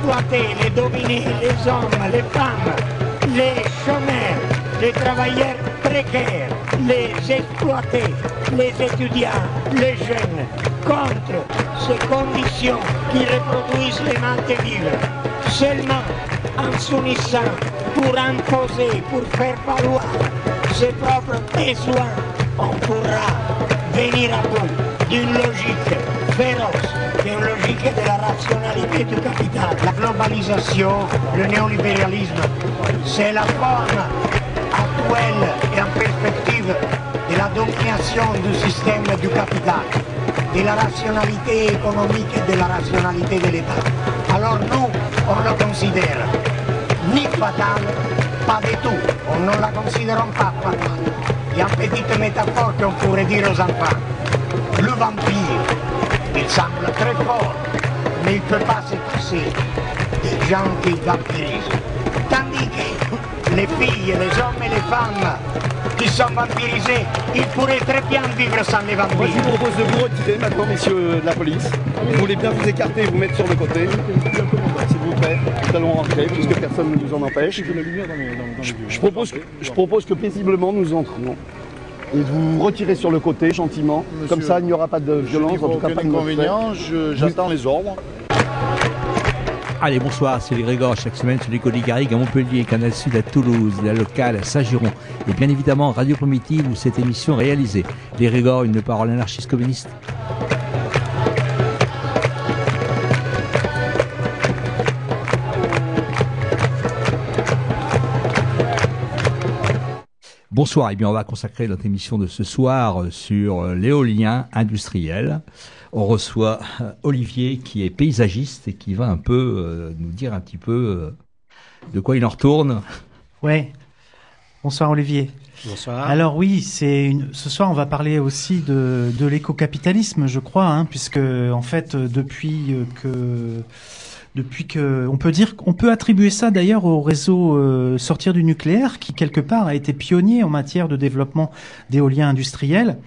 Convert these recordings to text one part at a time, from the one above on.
exploiter, les dominer, les hommes, les femmes, les chômeurs, les travailleurs précaires, les exploités, les étudiants, les jeunes, contre ces conditions qui reproduisent les de vivre. Seulement en s'unissant pour imposer, pour faire valoir ses propres besoins, on pourra venir à bout d'une logique féroce, d'une logique de la rationalité du. La globalisation, le néolibéralisme, c'est la forme actuelle et en perspective de la domination du système du capital, de la rationalité économique et de la rationalité de l'État. Alors on le considère ni fatal, pas du tout. On ne la considère pas fatale. Il y a une petite métaphore qu'on pourrait dire aux enfants. Le vampire, il semble très fort, mais il ne peut pas se passer des gens qui vampirisent. Tandis que les filles, les hommes et les femmes qui sont vampirisés, ils pourraient très bien vivre sans les vampires. Moi, je vous propose de vous retirer maintenant, messieurs de la police. Vous voulez bien vous écarter et vous mettre sur le côté. S'il vous plaît, nous allons rentrer puisque personne ne nous en empêche. Je, je propose, que, je propose que paisiblement nous entrions et de vous retirer sur le côté gentiment. Comme ça, il n'y aura pas de violence, en tout cas pas de inconvénient. J'attends les ordres. Allez, bonsoir, c'est les Grégor, chaque semaine sur l'école Garrigue à Montpellier, Canal Sud à Toulouse, la locale à Saint-Giron, et bien évidemment Radio Primitive où cette émission est réalisée. Les Grégor, une parole anarchiste communiste. Bonsoir, et eh bien on va consacrer notre émission de ce soir euh, sur euh, l'éolien industriel. On reçoit euh, Olivier qui est paysagiste et qui va un peu nous dire un petit peu de quoi il en retourne. Ouais. Bonsoir Olivier. Bonsoir. Alors oui, c'est une... ce soir on va parler aussi de, de l'écocapitalisme, je crois, hein, puisque en fait depuis que depuis que on peut dire qu'on peut attribuer ça d'ailleurs au réseau euh, sortir du nucléaire qui quelque part a été pionnier en matière de développement d'éolien industriel.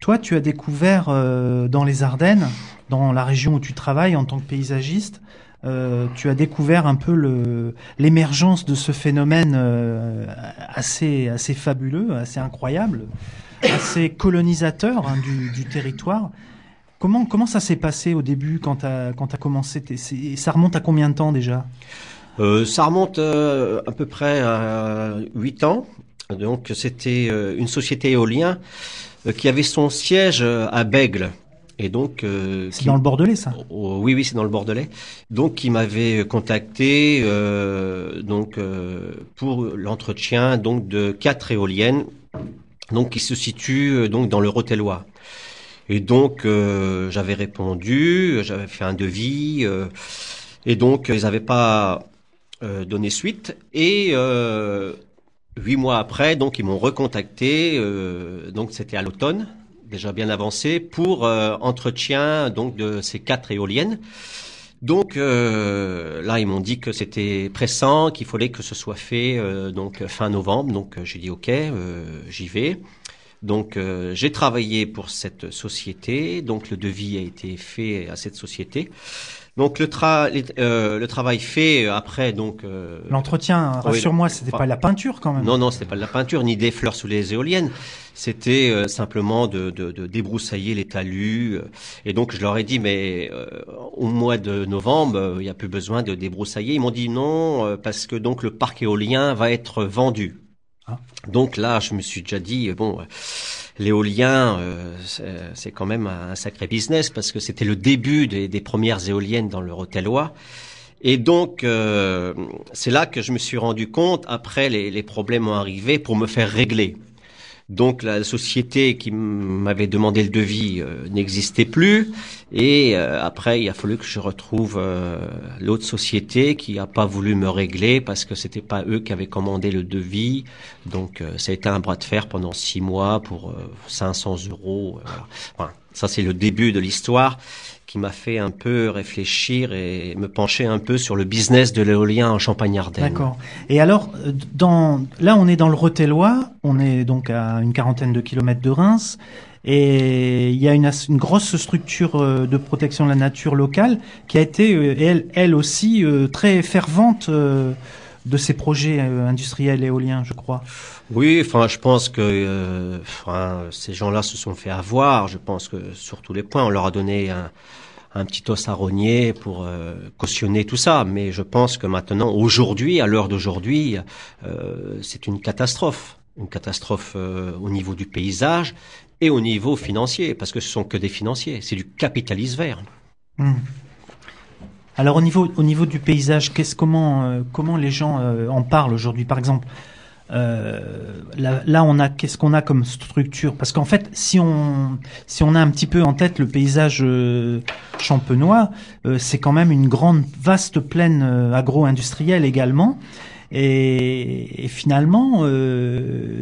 Toi, tu as découvert euh, dans les Ardennes, dans la région où tu travailles en tant que paysagiste, euh, tu as découvert un peu l'émergence de ce phénomène assez assez fabuleux, assez incroyable, assez colonisateur hein, du, du territoire. Comment, comment ça s'est passé au début quand tu as, quand as commencé Ça remonte à combien de temps déjà? Euh, Ça remonte euh, à peu près à 8 ans. Donc c'était euh, une société éolienne qui avait son siège à Bègle. Et donc, c'est dans le Bordelais, ça? Oui, oui, c'est dans le Bordelais. Donc, il m'avait contacté donc pour l'entretien donc de quatre éoliennes, donc qui se situent donc dans le Rotellois. Et donc euh, j'avais répondu, j'avais fait un devis, euh, et donc ils n'avaient pas euh, donné suite. Et huit mois après, donc ils m'ont recontacté, donc c'était à l'automne, déjà bien avancé, pour entretien donc de ces quatre éoliennes. Donc là, ils m'ont dit que c'était pressant, qu'il fallait que ce soit fait donc fin novembre. Donc j'ai dit ok, j'y vais. Donc euh, j'ai travaillé pour cette société, donc le devis a été fait à cette société. Donc le, euh, le travail fait après donc euh, l'entretien rassure-moi c'était pas la peinture quand même. non non c'était pas de la peinture ni des fleurs sous les éoliennes. C'était simplement de, de, de, débroussailler les talus et donc je leur ai dit mais au mois de novembre il n'y a plus besoin de débroussailler. Ils m'ont dit non parce que donc le parc éolien va être vendu. Donc là, je me suis déjà dit, bon, l'éolien, euh, c'est quand même un sacré business parce que c'était le début des, premières éoliennes dans le Rotellois. Et donc, euh, c'est là que je me suis rendu compte, après les, les problèmes ont arrivé, pour me faire régler. Donc la société qui m'avait demandé le devis euh, n'existait plus. Et euh, après, il a fallu que je retrouve euh, l'autre société qui n'a pas voulu me régler parce que c'était pas eux qui avaient commandé le devis. Donc ça a été un bras de fer pendant six mois pour 500 euros. Ça, c'est le début de l'histoire qui m'a fait un peu réfléchir et me pencher un peu sur le business de l'éolien en Champagne-Ardenne. D'accord. Et alors, euh, dans, là, on est dans le Rotellois, on est donc à une quarantaine de kilomètres de Reims, et il y a une, une grosse structure euh, de protection de la nature locale qui a été, euh, elle, elle aussi, très fervente de ces projets industriels éoliens, je crois. Oui, enfin, je pense que enfin, ces gens-là se sont fait avoir. Je pense que sur tous les points, on leur a donné un, un petit os à rogner pour euh, cautionner tout ça. Mais je pense que maintenant, aujourd'hui, à l'heure d'aujourd'hui, euh, c'est une catastrophe. Une catastrophe euh, au niveau du paysage et au niveau financier, parce que ce sont que des financiers. C'est du capitalisme vert. Hmm. Alors au niveau au niveau du paysage, qu'est-ce comment comment les gens en parlent aujourd'hui? Par exemple, euh, là, on a qu'est-ce qu'on a comme structure? Parce qu'en fait, si on si on a un petit peu en tête le paysage euh, champenois, euh, c'est quand même une grande vaste plaine agro-industrielle également. Et, finalement,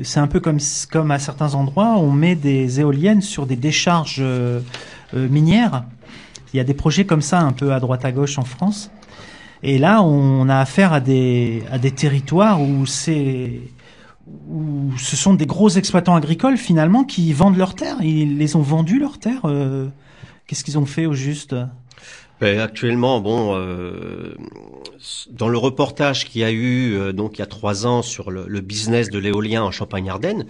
c'est un peu comme comme à certains endroits, on met des éoliennes sur des décharges minières. Il y a des projets comme ça un peu à droite à gauche en France. Et là, on a affaire à des, à des territoires où c'est où ce sont des gros exploitants agricoles finalement qui vendent leurs terres. Ils les ont vendues leurs terres. Euh, qu'est-ce qu'ils ont fait au juste? Ben, actuellement, bon, euh, dans le reportage qu'il y a eu euh, donc il y a trois ans sur le, le business de l'éolien en Champagne-Ardenne,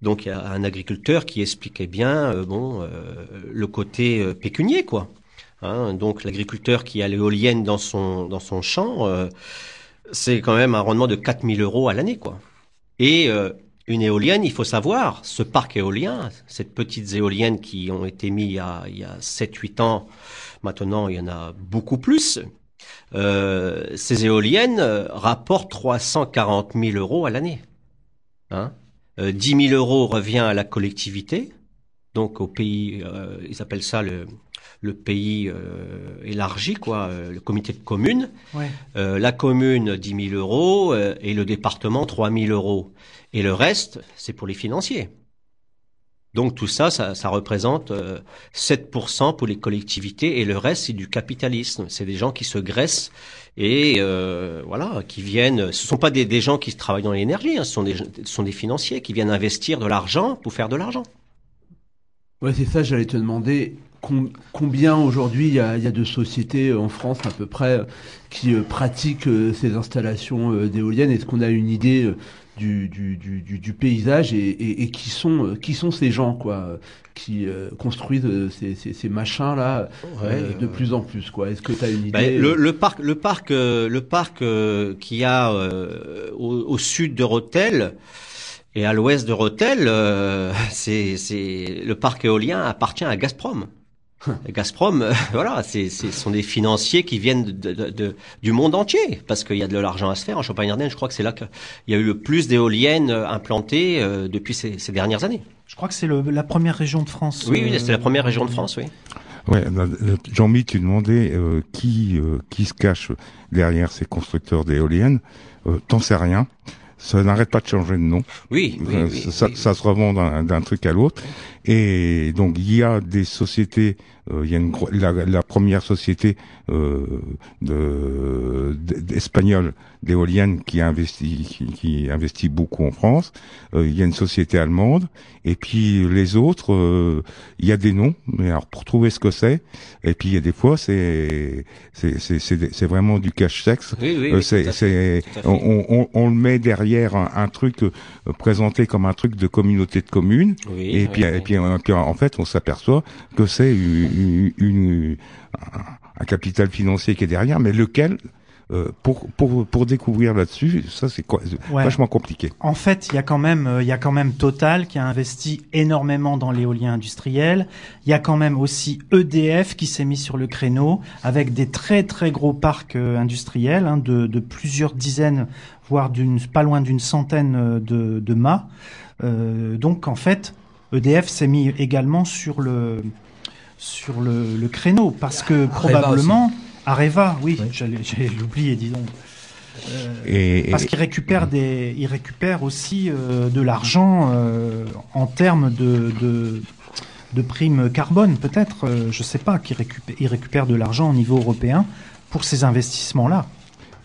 donc il y a un agriculteur qui expliquait bien, bon, le côté pécunier quoi. Hein, donc l'agriculteur qui a l'éolienne dans son dans son champ, euh, c'est quand même un rendement de 4000 euros à l'année, quoi. Et euh, une éolienne, il faut savoir, ce parc éolien, ces petites éoliennes qui ont été mises il y a, il y a 7-8 ans, maintenant il y en a beaucoup plus, euh, ces éoliennes rapportent 340 000 euros à l'année. Hein 10 000 euros revient à la collectivité, donc au pays, ils appellent ça le, le pays euh, élargi, quoi, euh, le comité de communes. Euh, la commune 10 000 euros et le département 3 000 euros. Et le reste, c'est pour les financiers. Donc tout ça, ça, ça représente 7% pour les collectivités et le reste, c'est du capitalisme. C'est des gens qui se graissent et voilà, qui viennent. Ce sont pas des, des gens qui travaillent dans l'énergie, hein, ce, sont des, ce sont des financiers qui viennent investir de l'argent pour faire de l'argent. Ouais, c'est ça, j'allais te demander combien aujourd'hui il y, a, de sociétés en France à peu près qui euh, pratiquent euh, ces installations euh, d'éoliennes? Est-ce qu'on a une idée du, du, paysage et, qui sont qui sont ces gens quoi qui construisent ces, machins là de plus en plus quoi? Est-ce que tu as une ben, idée le, parc le parc le parc qui a au, sud de Rotel et à l'ouest de Rotel, c'est le parc éolien appartient à Gazprom. Gazprom, euh, voilà, c'est, ce sont des financiers qui viennent de, du monde entier, parce qu'il y a de l'argent à se faire. En Champagne-Ardenne, je crois que c'est là qu'il y a eu le plus d'éoliennes euh, implantées euh, depuis ces, dernières années. Je crois que c'est la première région de France. Oui, oui c'est la première région de France, oui. Ouais, Jean-Mi, tu demandais qui qui se cache derrière ces constructeurs d'éoliennes. T'en sais rien ça n'arrête pas de changer de nom. Oui, oui, ça, ça, se revend d'un truc à l'autre. Et donc il y a des sociétés, euh, il y a une, la, la première société euh, de, espagnole d'éoliennes qui investit qui, qui, investit beaucoup en France. Euh, il y a une société allemande et puis les autres, euh, il y a des noms, mais alors pour trouver ce que c'est. Et puis il y a des fois c'est c'est c'est vraiment du cash sexe. Oui, oui, c'est on, on, on, le met derrière un, un truc présenté comme un truc de communauté de communes. et puis et puis en fait, on s'aperçoit que c'est une, un capital financier qui est derrière, mais lequel euh, pour, pour, pour découvrir là-dessus, ça c'est vachement compliqué. En fait, il y a quand même euh, y a quand même Total qui a investi énormément dans l'éolien industriel. Il y a quand même aussi EDF qui s'est mis sur le créneau avec des très très gros parcs euh, industriels hein, de, de plusieurs dizaines, voire d'une pas loin d'une centaine de, de mâts. Euh, donc en fait, EDF s'est mis également sur le sur le, créneau parce que probablement Areva, oui, j'allais l'oublier, disons. Euh, parce qu'il récupère des, il récupère aussi euh, de l'argent euh, en termes de, de primes carbone, peut-être, euh, je sais pas, qui récupère, ils récupèrent de l'argent au niveau européen pour ces investissements-là.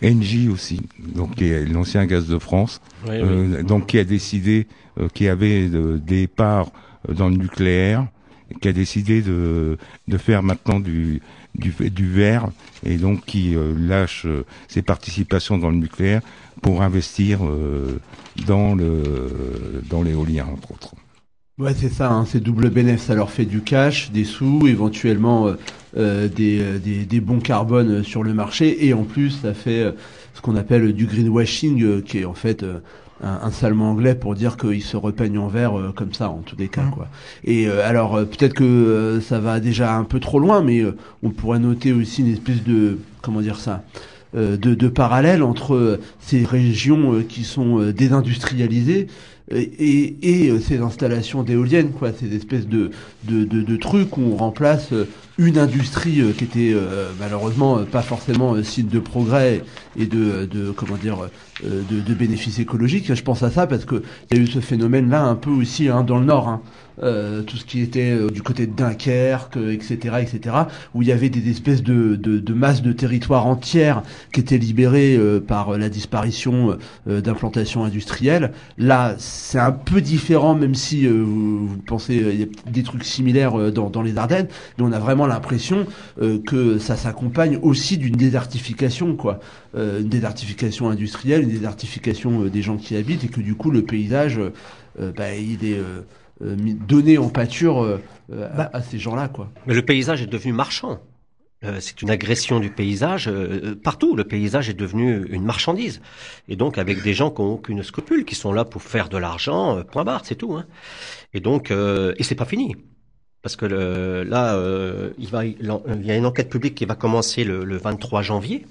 Engie aussi, donc qui est l'ancien Gaz de France, Oui, euh, donc qui a décidé, euh, qui avait de- des parts euh, dans le nucléaire, qui a décidé de, de faire maintenant du, du, du vert, et donc qui euh, lâche euh, ses participations dans le nucléaire pour investir euh, dans le dans l'éolien entre autres. Ouais, c'est ça, hein, c'est double bénéfice. Ça leur fait du cash, des sous, éventuellement euh, euh, des, euh, des, des bons carbone euh, sur le marché. Et en plus, ça fait ce qu'on appelle du greenwashing, qui est en fait un, un sale mot anglais pour dire qu'ils se repeignent en vert euh, comme ça, en tous les cas. Mhm. quoi. Et euh, alors, euh, peut-être que ça va déjà un peu trop loin, mais on pourrait noter aussi une espèce de... Comment dire ça de, de parallèle entre ces régions qui sont désindustrialisées et, euh, ces installations d'éoliennes, quoi, ces espèces de, de, de, de trucs où on remplace euh, une industrie euh, qui était euh, malheureusement euh, pas forcément signe de progrès et de, de comment dire de, de bénéfices écologiques. Je pense à ça parce que il y a eu ce phénomène-là un peu aussi hein, dans le Nord. Hein. Euh, tout ce qui était du côté de Dunkerque, euh, etc., etc., où il y avait des espèces de, de, de masses de territoires entières qui étaient libérées par la disparition d'implantations industrielles. Là, c'est un peu différent, même si vous, vous pensez il y a des trucs similaires dans, dans les Ardennes, mais on a vraiment l'impression euh, que ça s'accompagne aussi d'une désertification, quoi, Euh, une désertification industrielle, une désertification euh, des gens qui y habitent, et que du coup le paysage, bah, il est euh, euh, donné en pâture à- Bah. à, ces gens-là, quoi. Mais le paysage est devenu marchand. Euh, c'est une agression du paysage euh, partout. Le paysage est devenu une marchandise. Et donc avec des gens qui n'ont aucune scrupule, qui sont là pour faire de l'argent, euh, point barre, c'est tout. Hein. Et donc, euh, et c'est pas fini. Parce que le, là, euh, il, va, il y a une enquête publique qui va commencer le, le 23 janvier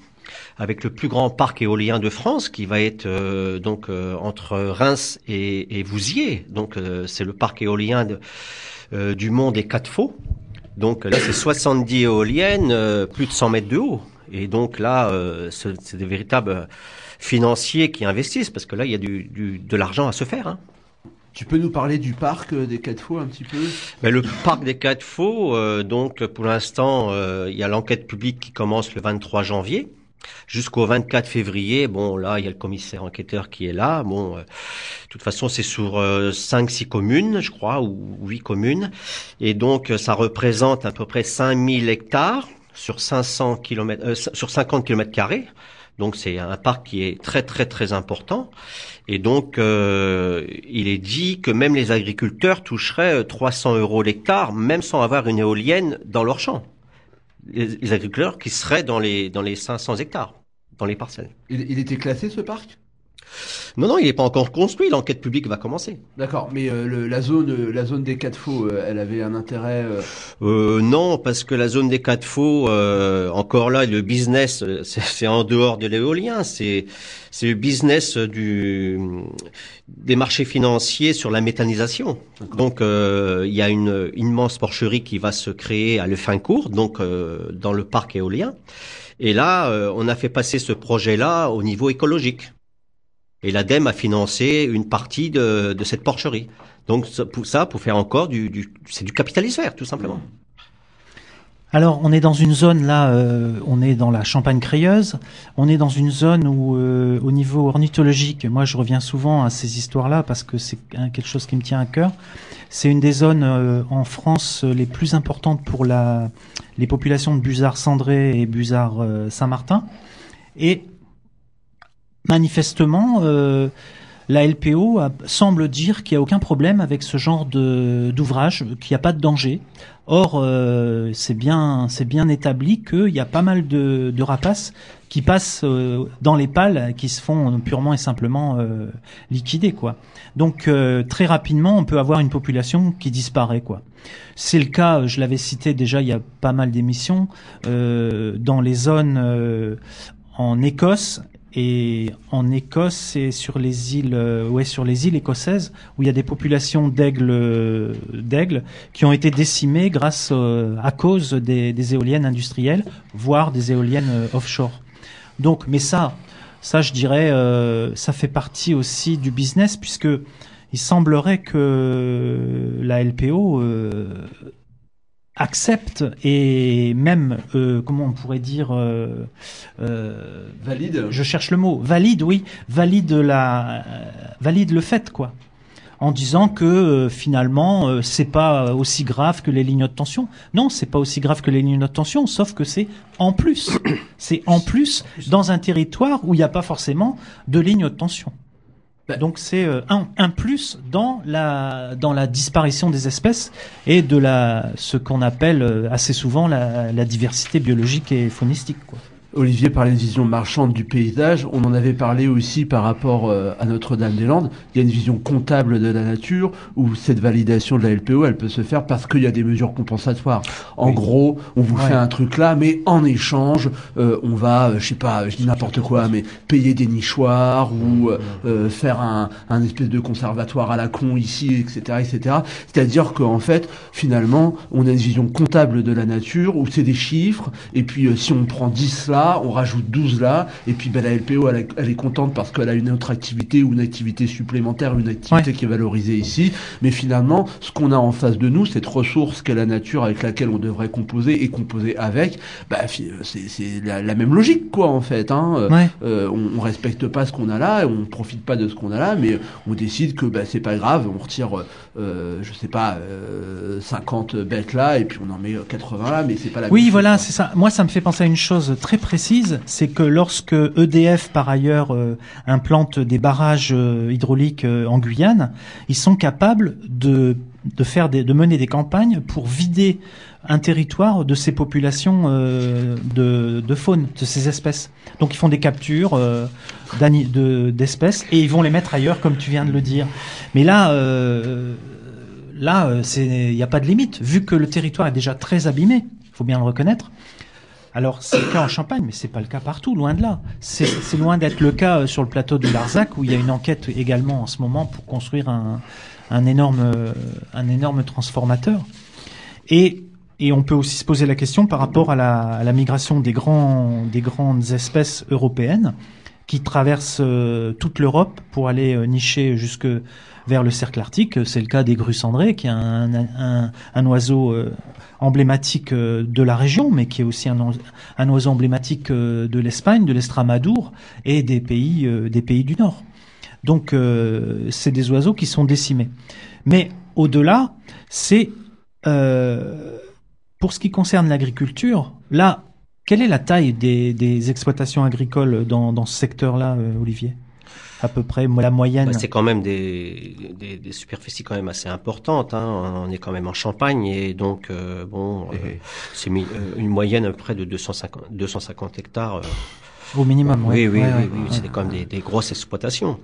avec le plus grand parc éolien de France qui va être euh, donc euh, entre Reims et, et Vouziers. Donc euh, c'est le parc éolien de, euh, du monde des quatre faux. Donc là c'est 70 éoliennes, euh, plus de 100 mètres de haut. Et donc là euh, c'est c'est des véritables financiers qui investissent parce que là il y a du, du- de l'argent à se faire. Hein. Tu peux nous parler du parc euh, des quatre fois un petit peu? Mais le parc des quatre faux, euh, donc pour l'instant, euh, il y a l'enquête publique qui commence le 23 janvier jusqu'au 24 février. Bon, là, il y a le commissaire enquêteur qui est là. Bon, de toute façon, c'est sur euh, 5-6 communes, je crois, ou 8 communes. Et donc, ça représente à peu près 5000 hectares sur 500 km, euh, sur 50 km carrés. Donc, c'est un parc qui est très, très, très important. Et donc, euh, il est dit que même les agriculteurs toucheraient euh, 300 euros l'hectare, même sans avoir une éolienne dans leur champ. Les, agriculteurs qui seraient dans les, dans les 500 hectares, dans les parcelles. il était classé ce parc? Non, non, il n'est pas encore construit, l'enquête publique va commencer. D'accord, mais euh, le- la zone, euh, la zone des quatre faux, euh, elle avait un intérêt. euh, Euh, non, parce que la zone des quatre faux, euh, encore là, le business, c'est en dehors de l'éolien, c'est c'est le business du des marchés financiers sur la méthanisation. Donc, euh, il y a une immense porcherie qui va se créer à Lefincourt, donc euh, dans le parc éolien. Et là, euh, on a fait passer ce projet-là au niveau écologique. Et l'ADEME a financé une partie de, cette porcherie. Donc pour ça, pour faire encore du, c'est du capitalisme vert, tout simplement. Alors, on est dans une zone là, euh, on est dans la Champagne crayeuse. On est dans une zone où, euh, au niveau ornithologique, moi je reviens souvent à ces histoires-là parce que c'est quelque chose qui me tient à cœur. C'est une des zones euh, en France les plus importantes pour la, les populations de busards cendrés et busards Saint-Martin. Et manifestement, euh, la LPO semble dire qu'il n'y a aucun problème avec ce genre d'ouvrage, qu'il n'y a pas de danger. Or, euh, c'est bien, établi qu'il y a pas mal de, rapaces qui passent euh, dans les pales, qui se font purement et simplement liquider. Donc, très rapidement, on peut avoir une population qui disparaît. C'est le cas, je l'avais cité déjà il y a pas mal d'émissions, dans les zones en Écosse et en Écosse et sur les îles, euh, ouais, sur les îles écossaises où il y a des populations d'aigles, euh, d'aigles qui ont été décimées grâce euh, à cause des, éoliennes industrielles, voire des éoliennes offshore. Donc, mais ça, ça, je dirais, ça fait partie aussi du business puisque il semblerait que la LPO accepte et même euh, comment on pourrait dire euh, euh, Valide. je cherche le mot valide oui valide la valide le fait quoi en disant que euh, finalement euh, c'est pas aussi grave que les lignes de tension. Non, c'est pas aussi grave que les lignes de tension, sauf que c'est en plus. c'est en plus dans un territoire où il n'y a pas forcément de lignes de tension. Bah. Donc c'est euh, un, un plus dans la dans la disparition des espèces et de la ce qu'on appelle euh, assez souvent la, diversité biologique et faunistique. Quoi. Olivier parlait de vision marchande du paysage. On en avait parlé aussi par rapport euh, à Notre-Dame-des-Landes. Il y a une vision comptable de la nature où cette validation de la LPO, elle peut se faire parce qu'il y a des mesures compensatoires. En Oui. gros, on vous Ouais. fait un truc là, mais en échange, euh, on va, euh, je sais pas, je dis n'importe quoi, mais payer des nichoirs ou euh, faire un, un espèce de conservatoire à la con ici, etc., etc. C'est-à-dire qu'en fait, finalement, on a une vision comptable de la nature où c'est des chiffres, et puis si on prend 10 là, on rajoute 12 là, et puis ben, la LPO, elle, est- elle est contente parce qu'elle a une autre activité ou une activité supplémentaire, une activité qui est valorisée ici. Mais finalement, ce qu'on a en face de nous, cette ressource qu'est la nature avec laquelle on devrait composer et composer avec, bah, c'est c'est la, la même logique, quoi, en fait. Hein. Euh, Ouais. euh, on, on respecte pas ce qu'on a là, on profite pas de ce qu'on a là, mais on décide que bah, c'est pas grave, on retire, euh, je sais pas, euh, 50 bêtes là, et puis on en met 80 là, mais c'est pas la Oui, voilà, c'est ça. Moi, ça me fait penser à une chose très précise, c'est que lorsque EDF, par ailleurs, euh, implante des barrages euh, hydrauliques euh, en Guyane, ils sont capables de de faire des, de mener des campagnes pour vider un territoire de ces populations de, de faune, de ces espèces. Donc ils font des captures d'espèces et ils vont les mettre ailleurs, comme tu viens de le dire. Mais là, là, il n'y a pas de limite, vu que le territoire est déjà très abîmé. Il faut bien le reconnaître. Alors c'est le cas en Champagne, mais c'est pas le cas partout, loin de là. C'est loin d'être le cas euh, sur le plateau de Larzac où il y a une enquête également en ce moment pour construire un, euh, énorme transformateur. Et on peut aussi se poser la question par rapport à la, migration des grands des grandes espèces européennes qui traversent euh, toute l'Europe pour aller nicher jusque vers le cercle arctique. C'est le cas des grues cendrées, qui est un, oiseau euh, emblématique euh, de la région, mais qui est aussi un, oise- un oiseau emblématique euh, de l'Espagne, de l'Estramadour et des pays, du Nord. Donc, c'est des oiseaux qui sont décimés. Mais au-delà, c'est pour ce qui concerne l'agriculture, là, quelle est la taille des, exploitations agricoles dans, ce secteur-là, Olivier? À peu près la moyenne. Bah, c'est quand même des, des, des superficies quand même assez importantes. Hein. On est quand même en Champagne et donc euh, bon, euh, c'est mi- euh, une moyenne à peu près de 250, 250 hectares. euh. Au minimum, Oui, ouais. oui, Ouais, oui, ouais, oui, ouais. c'est quand même des, des grosses exploitations.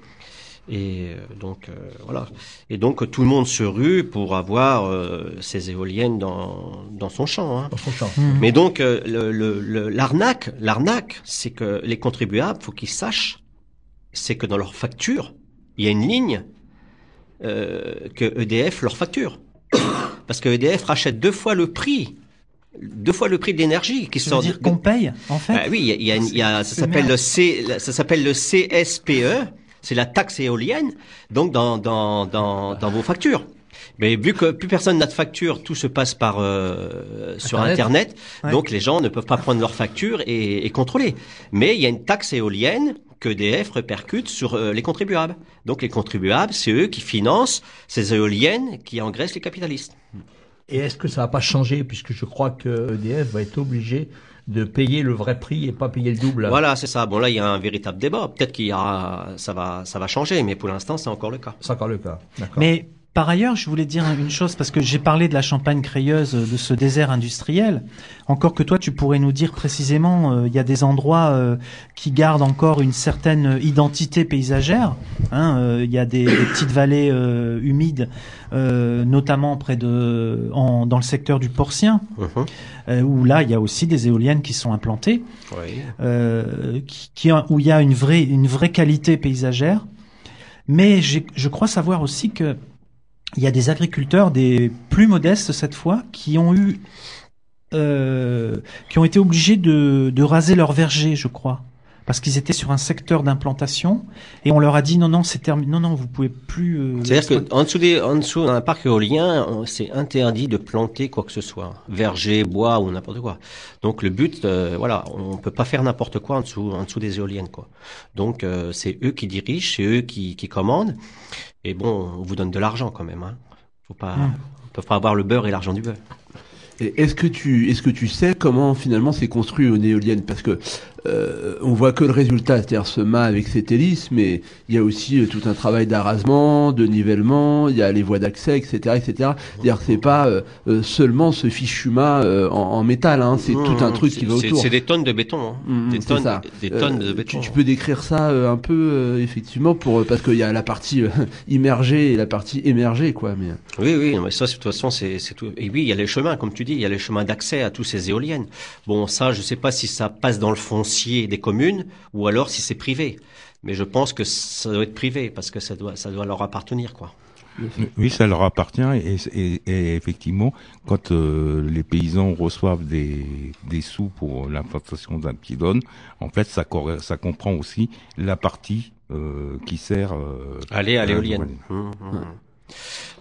Et donc euh, voilà. Et donc tout le monde se rue pour avoir euh, ces éoliennes dans dans son champ. Hein. Dans son champ. Mhm. Mais donc euh, le- le- le- l'arnaque, l'arnaque, c'est que les contribuables, faut qu'ils sachent, c'est que dans leur facture, il y a une ligne euh, que EDF leur facture, parce que EDF rachète deux fois le prix, deux fois le prix de l'énergie qui sort. dire qu'on paye, en fait bah oui, il y a, y a une- il y a- ça s'appelle le C, ça s'appelle le CSPE, c'est la taxe éolienne, donc dans dans dans, dans vos factures. Mais vu que plus personne n'a de facture, tout se passe par euh, sur Internet. Internet, Ouais. donc les gens ne peuvent pas prendre leur facture et, et contrôler. Mais il y a une taxe éolienne que EDF répercute sur euh, les contribuables. Donc les contribuables, c'est eux qui financent ces éoliennes qui engraissent les capitalistes. Et est-ce que ça va pas changer puisque je crois que EDF va être obligé de payer le vrai prix et pas payer le double? Voilà, c'est ça. Bon là, il y a un véritable débat. Peut-être qu'il y aura, ça va, ça va changer, mais pour l'instant, c'est encore le cas. C'est encore le cas. D'accord. Mais par ailleurs, je voulais dire une chose, parce que j'ai parlé de la Champagne crayeuse, de ce désert industriel. Encore que toi, tu pourrais nous dire précisément, euh, il y a des endroits euh, qui gardent encore une certaine identité paysagère. hein, euh, Il y a des, des petites vallées euh, humides, euh, notamment près de, en, dans le secteur du Porcien, euh, où là, il y a aussi des éoliennes qui sont implantées Oui. euh, qui, qui- où il y a une vraie, une vraie qualité paysagère. Mais je crois savoir aussi que il y a des agriculteurs, des plus modestes cette fois, qui ont eu, euh, qui ont été obligés de, de raser leur verger, je crois, parce qu'ils étaient sur un secteur d'implantation et on leur a dit non non c'est terminé non non vous pouvez plus. euh, C'est-à-dire qu'en dessous des, en dessous d'un parc éolien, on- c'est interdit de planter quoi que ce soit, verger, bois ou n'importe quoi. Donc le but, euh, voilà, on peut pas faire n'importe quoi en dessous, en dessous des éoliennes quoi. Donc euh, c'est eux qui dirigent, c'est eux qui, qui commandent. Et bon, on vous donne de l'argent quand même. Hein. Faut pas, Hmm. on peut pas avoir le beurre et l'argent du beurre. Et Est-ce que tu est-ce que tu sais comment finalement c'est construit une éolienne? Parce que euh, on voit que le résultat, c'est-à-dire ce mât avec cette hélice, mais il y a aussi euh, tout un travail d'arasement, de nivellement, il y a les voies d'accès, etc., etc. C'est-à-dire que c'est pas euh, euh, seulement ce fichu mât euh, en, en métal, hein, c'est tout un truc qui va autour. C'est des tonnes de béton. Hein. Mm, des c'est tonnes, ça. des tonnes de béton. tu peux décrire ça un peu effectivement pour parce qu'il y a la partie immergée et la partie émergée quoi. Mais Oui, oui, mais ça, de toute façon, c'est c'est tout. Et oui, il y a les chemins, comme tu dis, il y a les chemins d'accès à tous ces éoliennes. Bon, ça, je sais pas si ça passe dans le foncier des communes ou alors si c'est privé. Mais je pense que ça doit être privé parce que ça doit, ça doit leur appartenir, quoi. Oui, ça leur appartient et, et- et effectivement, quand euh, les paysans reçoivent des, des sous pour l'implantation d'un pylône, en fait, ça, ça comprend aussi la partie euh, qui sert euh, Aller à l'éolienne. Hum, hum,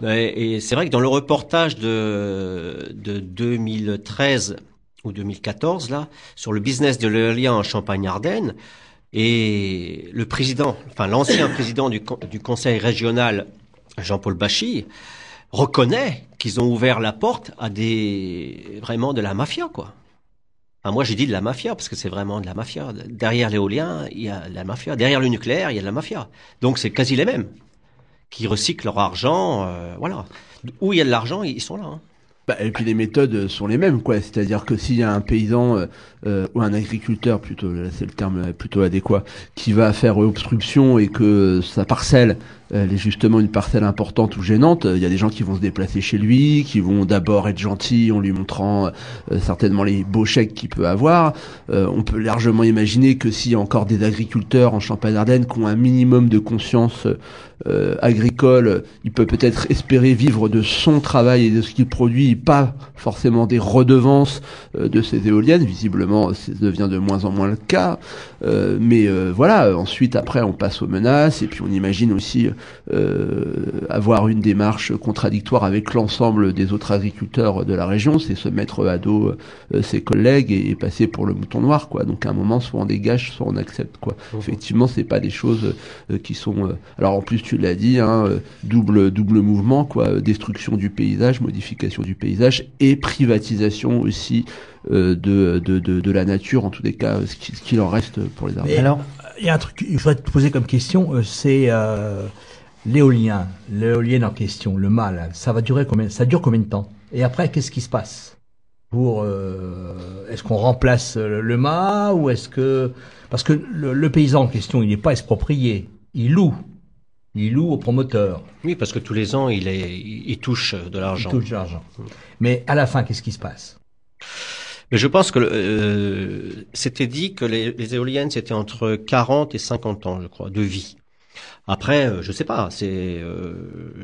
hum. Et, et c'est vrai que dans le reportage de, de 2013 ou 2014, là, sur le business de l'éolien en Champagne-Ardenne, et le président, enfin l'ancien président du, con- du conseil régional, Jean-Paul Bachy, reconnaît qu'ils ont ouvert la porte à des vraiment de la mafia, quoi. Moi, j'ai dit de la mafia parce que c'est vraiment de la mafia. Derrière l'éolien, il y a la mafia. Derrière le nucléaire, il y a de la mafia. Donc, c'est quasi les mêmes qui recyclent leur argent. euh, voilà. Où il y a de l'argent, ils sont là. hein. Bah, et puis les méthodes sont les mêmes, quoi. C'est-à-dire que s'il y a un paysan euh, euh, ou un agriculteur, plutôt, c'est le terme euh, plutôt adéquat, qui va faire obstruction et que sa parcelle, elle est justement une parcelle importante ou gênante, euh, il y a des gens qui vont se déplacer chez lui, qui vont d'abord être gentils en lui montrant euh, certainement les beaux chèques qu'il peut avoir. Euh, on peut largement imaginer que s'il y a encore des agriculteurs en Champagne-Ardenne qui ont un minimum de conscience euh, agricole, il peut peut-être espérer vivre de son travail et de ce qu'il produit, pas forcément des redevances euh, de ces éoliennes. Visiblement, ça devient de moins en moins le cas. Euh, mais euh, voilà, ensuite, après, on passe aux menaces et puis on imagine aussi euh, avoir une démarche contradictoire avec l'ensemble des autres agriculteurs de la région, c'est se mettre à dos euh, ses collègues et, et passer pour le mouton noir, quoi. Donc à un moment, soit on dégage, soit on accepte, quoi. Effectivement, c'est pas des choses euh, qui sont. euh, alors en plus, tu l'as dit, hein, euh, double double mouvement, quoi. euh, Destruction du paysage, modification du paysage et privatisation aussi euh, de, de, de de la nature, en tous les cas, ce qui- ce qu'il en reste pour les arbres. Alors, il y a un truc qu'il faudrait te poser comme question, euh, c'est euh, l'éolien, l'éolienne en question, le mât, ça va durer combien Ça dure combien de temps? Et après, qu'est-ce qui se passe? Pour euh, est-ce qu'on remplace euh, le mât ou est-ce que parce que le, le paysan en question, il n'est pas exproprié, il loue, il loue au promoteur, Oui, parce que tous les ans, il, est, il, il touche de il l'argent. touche de l'argent. Mais à la fin, qu'est-ce qui se passe? Mais je pense que euh, c'était dit que les, les éoliennes, c'était entre 40 et 50 ans, je crois, de vie. Après, euh, je sais pas, c'est, euh,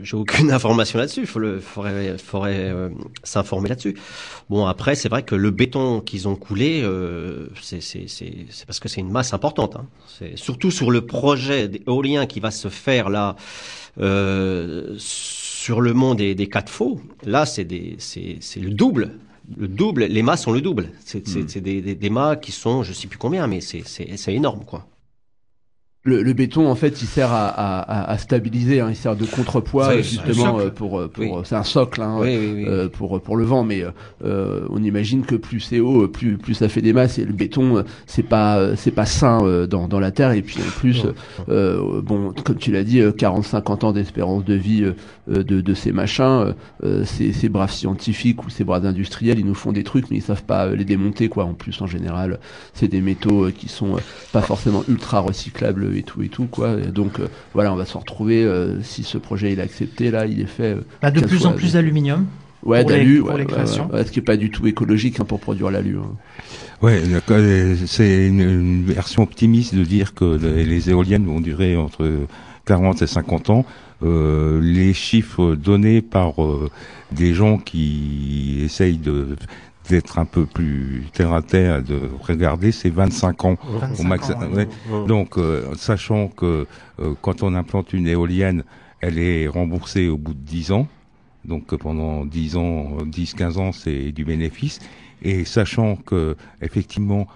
j'ai aucune information là-dessus. Il faudrait, faudrait euh, s'informer là-dessus. Bon, après, c'est vrai que le béton qu'ils ont coulé, euh, c'est, c'est, c'est, c'est parce que c'est une masse importante. Hein. C'est surtout sur le projet éolien qui va se faire là sur le mont des, des quatre faux. Là, c'est des, c'est, c'est le double. Le double, les mâts sont le double. C'est, c'est, c'est des, des, des mâts qui sont, je sais plus combien, mais c'est, c'est, c'est énorme, quoi. Le, le béton, en fait, il sert à, à, stabiliser, hein, il sert de contrepoids euh, justement euh, pour, euh, pour Oui. c'est un socle, hein, Oui, oui, oui. euh, pour pour le vent. Mais euh, euh, on imagine que plus c'est haut, plus plus ça fait des masses. Et le béton, euh, c'est pas euh, c'est pas sain euh, dans dans la terre. Et puis en plus, euh, bon, comme tu l'as dit, 40-50 ans d'espérance de vie euh, euh, de de ces machins. euh, ces ces braves scientifiques ou ces braves industriels, ils nous font des trucs, mais ils savent pas euh, les démonter, quoi. En plus, en général, c'est des métaux euh, qui sont euh, pas forcément ultra recyclables et tout et tout quoi. Et donc euh, voilà, on va se retrouver euh, si ce projet il est accepté là, il est fait. euh, bah, de plus soit- en plus d'aluminium. Ouais, pour les- d'alu, pour ouais, les ouais, créations. ouais, ouais, ce qui est pas du tout écologique hein, pour produire l'alu. hein. Ouais, d'accord, euh, c'est une, une version optimiste de dire que les, les éoliennes vont durer entre 40 et 50 ans. Euh, les chiffres donnés par euh, des gens qui essayent de d'être un peu plus terre à terre, de regarder, c'est 25 ans 25 au max. ans, ouais. Mmh. Donc, euh, sachant que euh, quand on implante une éolienne, elle est remboursée au bout de 10 ans. Donc, euh, pendant 10 ans, 10-15 ans, c'est du bénéfice. Et sachant que, effectivement,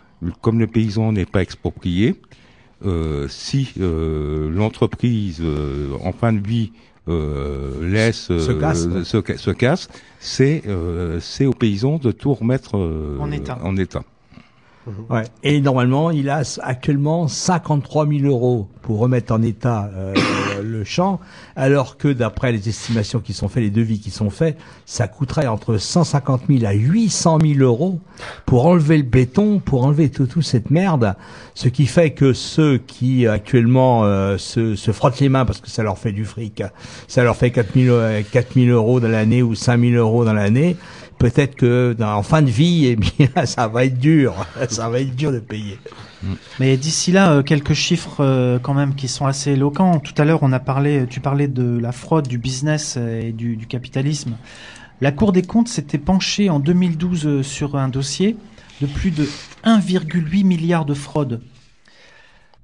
comme le paysan n'est pas exproprié, euh, si l'entreprise en fin de vie laisse Se euh, casse, ouais. se, ca- se casse, c'est euh, c'est au paysan de tout remettre euh, En état. En état. Ouais. Et normalement, il a actuellement 53 000 euros pour remettre en état euh, le champ, alors que d'après les estimations qui sont faites, les devis qui sont faits, ça coûterait entre 150 000 à 800 000 euros pour enlever le béton, pour enlever tout, tout cette merde, ce qui fait que ceux qui actuellement euh, se, se frottent les mains parce que ça leur fait du fric, ça leur fait 4 000, euh, 4 000 euros dans l'année ou 5 000 euros dans l'année, peut-être que en fin de vie, eh bien, ça va être dur, ça va être dur de payer. Mais d'ici là, euh, quelques chiffres euh, quand même qui sont assez éloquents. Tout à l'heure, on a parlé, tu parlais de la fraude, du business euh, et du, du capitalisme. La Cour des comptes s'était penchée en 2012 euh, sur un dossier de plus de 1,8 milliard de fraude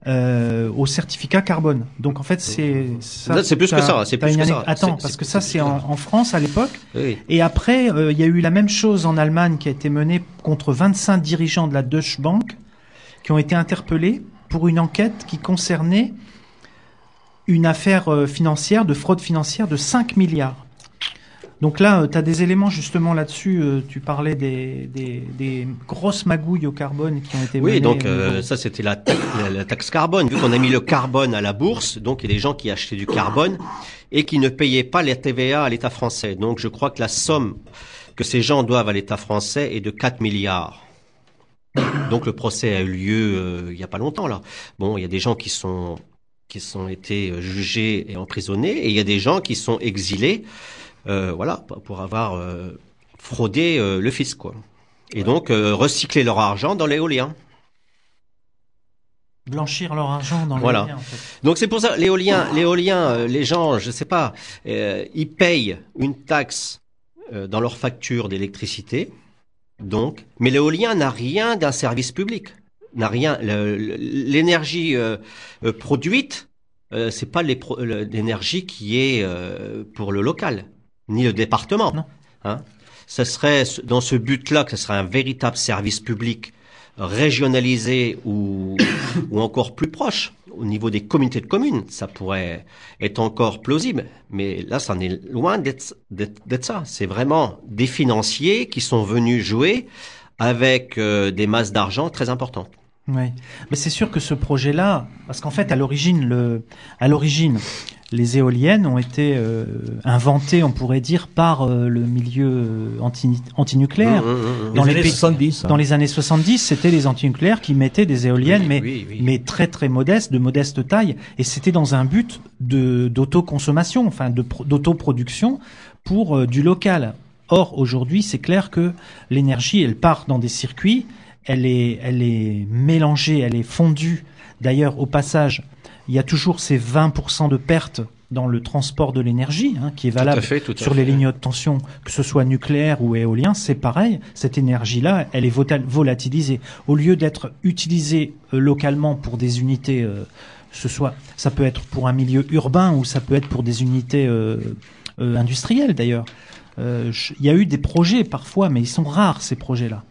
euh, au certificat carbone. Donc en fait, c'est ça. Là, c'est plus que ça, c'est plus une que année- ça. Attends, parce que ça, c'est ça. en France à l'époque. Oui. Et après, euh, il y a eu la même chose en Allemagne qui a été menée contre 25 dirigeants de la Deutsche Bank qui ont été interpellés pour une enquête qui concernait une affaire euh, financière, de fraude financière de 5 milliards. Donc là, tu as des éléments justement là-dessus. euh, tu parlais des, des, des grosses magouilles au carbone qui ont été menées. Oui, donc euh, ça c'était la, ta- la, la taxe carbone. Vu qu'on a mis le carbone à la bourse, donc il y a des gens qui achetaient du carbone et qui ne payaient pas la TVA à l'État français. Donc je crois que la somme que ces gens doivent à l'État français est de 4 milliards. Donc le procès a eu lieu euh, il y a pas longtemps là. Bon, il y a des gens qui sont qui sont été euh, jugés et emprisonnés et il y a des gens qui sont exilés, euh, voilà, pour- avoir euh, fraudé euh, le fisc quoi. Et donc euh, recycler leur argent dans l'éolien. blanchir leur argent dans Voilà. l'éolien, en fait. Donc c'est pour ça l'éolien, l'éolien, euh, les gens, je sais pas, euh, ils payent une taxe euh, dans leur facture d'électricité, donc, mais l'éolien n'a rien d'un service public, n'a rien. L'énergie euh, euh, produite, euh, c'est pas l'énergie qui est euh, pour le local, ni le département. Non. Hein ce serait dans ce but-là que ce serait un véritable service public régionalisé ou, ou encore plus proche au niveau des communautés de communes, ça pourrait être encore plausible. Mais là, ça en est loin d'être ça. C'est vraiment des financiers qui sont venus jouer avec euh, des masses d'argent très importantes. Oui, mais c'est sûr que ce projet-là, parce qu'en fait, à l'origine, le, à l'origine, les éoliennes ont été euh, inventées, on pourrait dire, par euh, le milieu euh, anti, antinucléaire. Mmh, mmh, mmh. Dans les les années pays- 70. hein. Dans les années 70, c'était les antinucléaires qui mettaient des éoliennes, Oui, mais, oui, oui. mais très très modestes, de modeste taille, et c'était dans un but de d'autoconsommation, enfin de pro- d'autoproduction pour euh, du local. Or aujourd'hui, c'est clair que l'énergie, elle part dans des circuits, elle est elle est mélangée, elle est fondue. D'ailleurs, au passage, il y a toujours ces 20% de pertes dans le transport de l'énergie, hein, qui est Tout valable fait, tout à sur les lignes de tension, que ce soit nucléaire ou éolien, c'est pareil. Cette énergie-là, elle est volatilisée. Au lieu d'être utilisée euh, localement pour des unités, euh, ce soit, ça peut être pour un milieu urbain ou ça peut être pour des unités euh, industrielles d'ailleurs. Il y a eu des projets parfois, mais ils sont rares ces projets-là.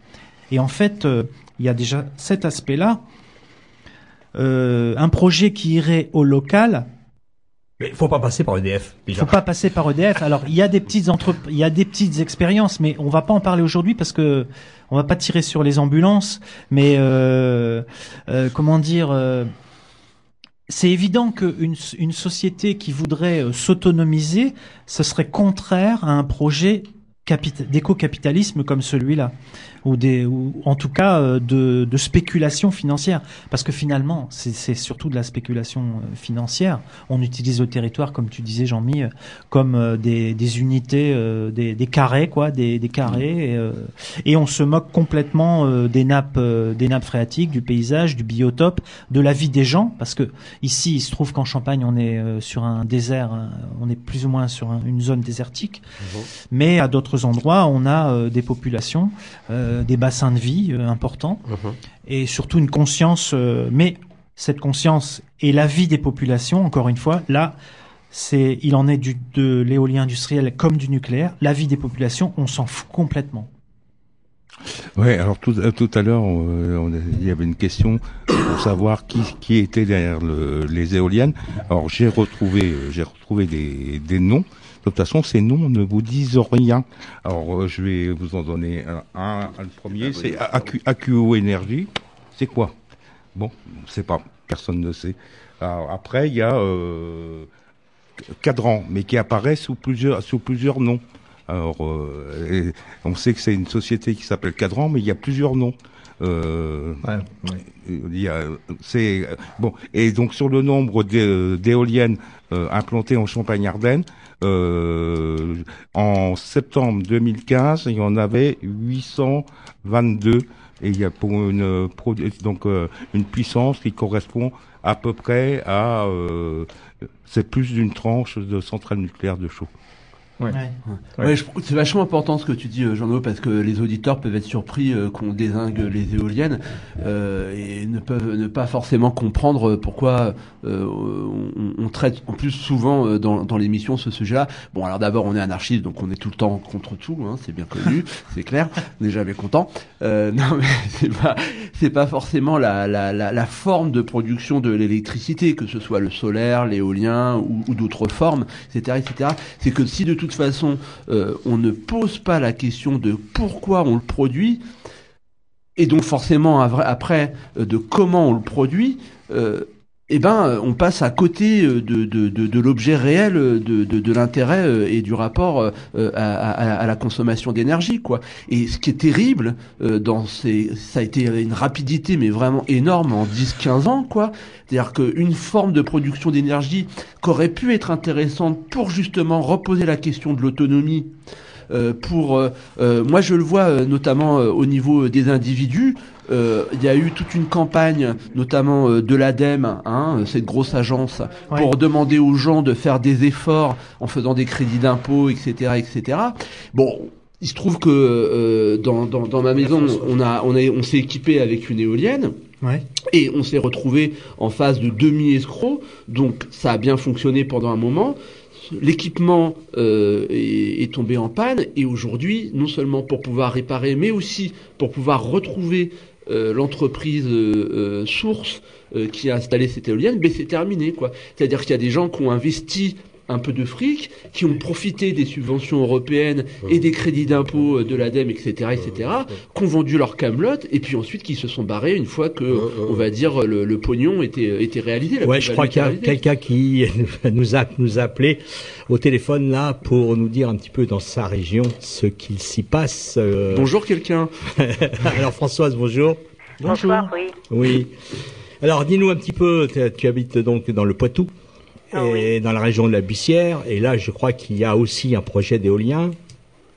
Et en fait, euh, il y a déjà cet aspect-là. Euh, un projet qui irait au local, Mais il faut pas passer par EDF. il Déjà. faut pas passer par EDF. Alors, il y a des petites entre... il y a des petites expériences, mais on va pas en parler aujourd'hui parce que on va pas tirer sur les ambulances. Mais euh, euh, comment dire euh, C'est évident qu'une une société qui voudrait s'autonomiser, ce serait contraire à un projet capita- d'éco-capitalisme comme celui-là, ou des, ou en tout cas euh, de, de spéculation financière, parce que finalement, c'est c'est surtout de la spéculation euh, financière. On utilise le territoire, comme tu disais, Jean-Mi, euh, comme euh, des, des unités, euh, des, des carrés, quoi, des, des carrés, et, euh, et on se moque complètement euh, des nappes, euh, des nappes phréatiques, du paysage, du biotope, de la vie des gens, parce que ici, il se trouve qu'en Champagne, on est euh, sur un désert, hein, on est plus ou moins sur un- une zone désertique, mais à d'autres d'autres endroits, on a des populations, des bassins de vie importants, Mhm. et surtout une conscience. mais cette conscience et la vie des populations, encore une fois, là, c'est, il en est du, de l'éolien industriel comme du nucléaire. La vie des populations, on s'en fout complètement. Ouais, alors tout, euh, tout à l'heure, euh, il y avait une question pour savoir qui, qui était derrière le- les éoliennes. Alors j'ai retrouvé, euh, j'ai retrouvé des, des noms. De toute façon, ces noms ne vous disent rien. Alors euh, je vais vous en donner un. un, le premier, c'est AQ, AQO Énergie. C'est quoi? Bon, on sait pas. Personne ne sait. Alors, après, il y a euh, Cadran, mais qui apparaît sous plusieurs, sous plusieurs noms. Alors, euh, on sait que c'est une société qui s'appelle Cadran, mais il y a plusieurs noms. Euh, Ouais, ouais. il y a, c'est bon. Et donc sur le nombre d'é- d'éoliennes implantées en Champagne-Ardenne, euh, en septembre 2015, il y en avait 822 et il y a pour une donc euh, une puissance qui correspond à peu près à euh, c'est plus d'une tranche de centrale nucléaire de chaud. Ouais. C'est vachement important ce que tu dis, euh, Jean-Noël, parce que les auditeurs peuvent être surpris euh, qu'on désingue les éoliennes euh, et ne peuvent ne pas forcément comprendre pourquoi euh, on, on traite en plus souvent euh, dans, dans l'émission ce sujet-là. Bon, alors d'abord, on est anarchiste, donc on est tout le temps contre tout, hein, c'est bien connu, c'est clair, on n'est jamais content. Euh, non, mais c'est pas c'est pas forcément la, la, la, la forme de production de l'électricité, que ce soit le solaire, l'éolien ou, ou d'autres formes, etc., etc. C'est que si de toute façon euh, on ne pose pas la question de pourquoi on le produit, et donc forcément après euh, de comment on le produit, euh, eh ben euh, on passe à côté euh, de, de, de, l'objet réel euh, de, de, l'intérêt et du rapport à, à, la consommation d'énergie quoi. Et ce qui est terrible dans ces, ça a été une rapidité mais vraiment énorme en 10-15 ans quoi. C'est-à-dire qu'une forme de production d'énergie qu'aurait pu être intéressante pour justement reposer la question de l'autonomie pour moi je le vois notamment au niveau des individus il y a eu toute une campagne notamment euh, de l'ADEME hein, cette grosse agence Ouais. pour demander aux gens de faire des efforts en faisant des crédits d'impôt etc etc bon il se trouve que euh, dans, dans, dans ma maison on a on a on s'est équipé avec une éolienne Ouais. et on s'est retrouvé en phase de demi-escroc, donc ça a bien fonctionné pendant un moment. L'équipement euh, est, est tombé en panne et aujourd'hui, non seulement pour pouvoir réparer, mais aussi pour pouvoir retrouver euh, l'entreprise euh, euh, source qui a installé cette éolienne, ben c'est terminé quoi. C'est-à-dire qu'il y a des gens qui ont investi un peu de fric, qui ont profité des subventions européennes et des crédits d'impôt de l'ADEME, etc., etc., qui ont vendu leur camelote et puis ensuite qui se sont barrés une fois que, on va dire, le, le pognon était, était réalisé. la Ouais, je crois qu'il y a quelqu'un qui nous a nous a appelé au téléphone là pour nous dire un petit peu dans sa région ce qu'il s'y passe. euh. Bonjour quelqu'un. Alors Françoise, bonjour. Bonsoir, oui. Oui. Alors dis-nous un petit peu. Tu habites donc dans le Poitou Ah et dans la région de la Bissière et là je crois qu'il y a aussi un projet d'éolien.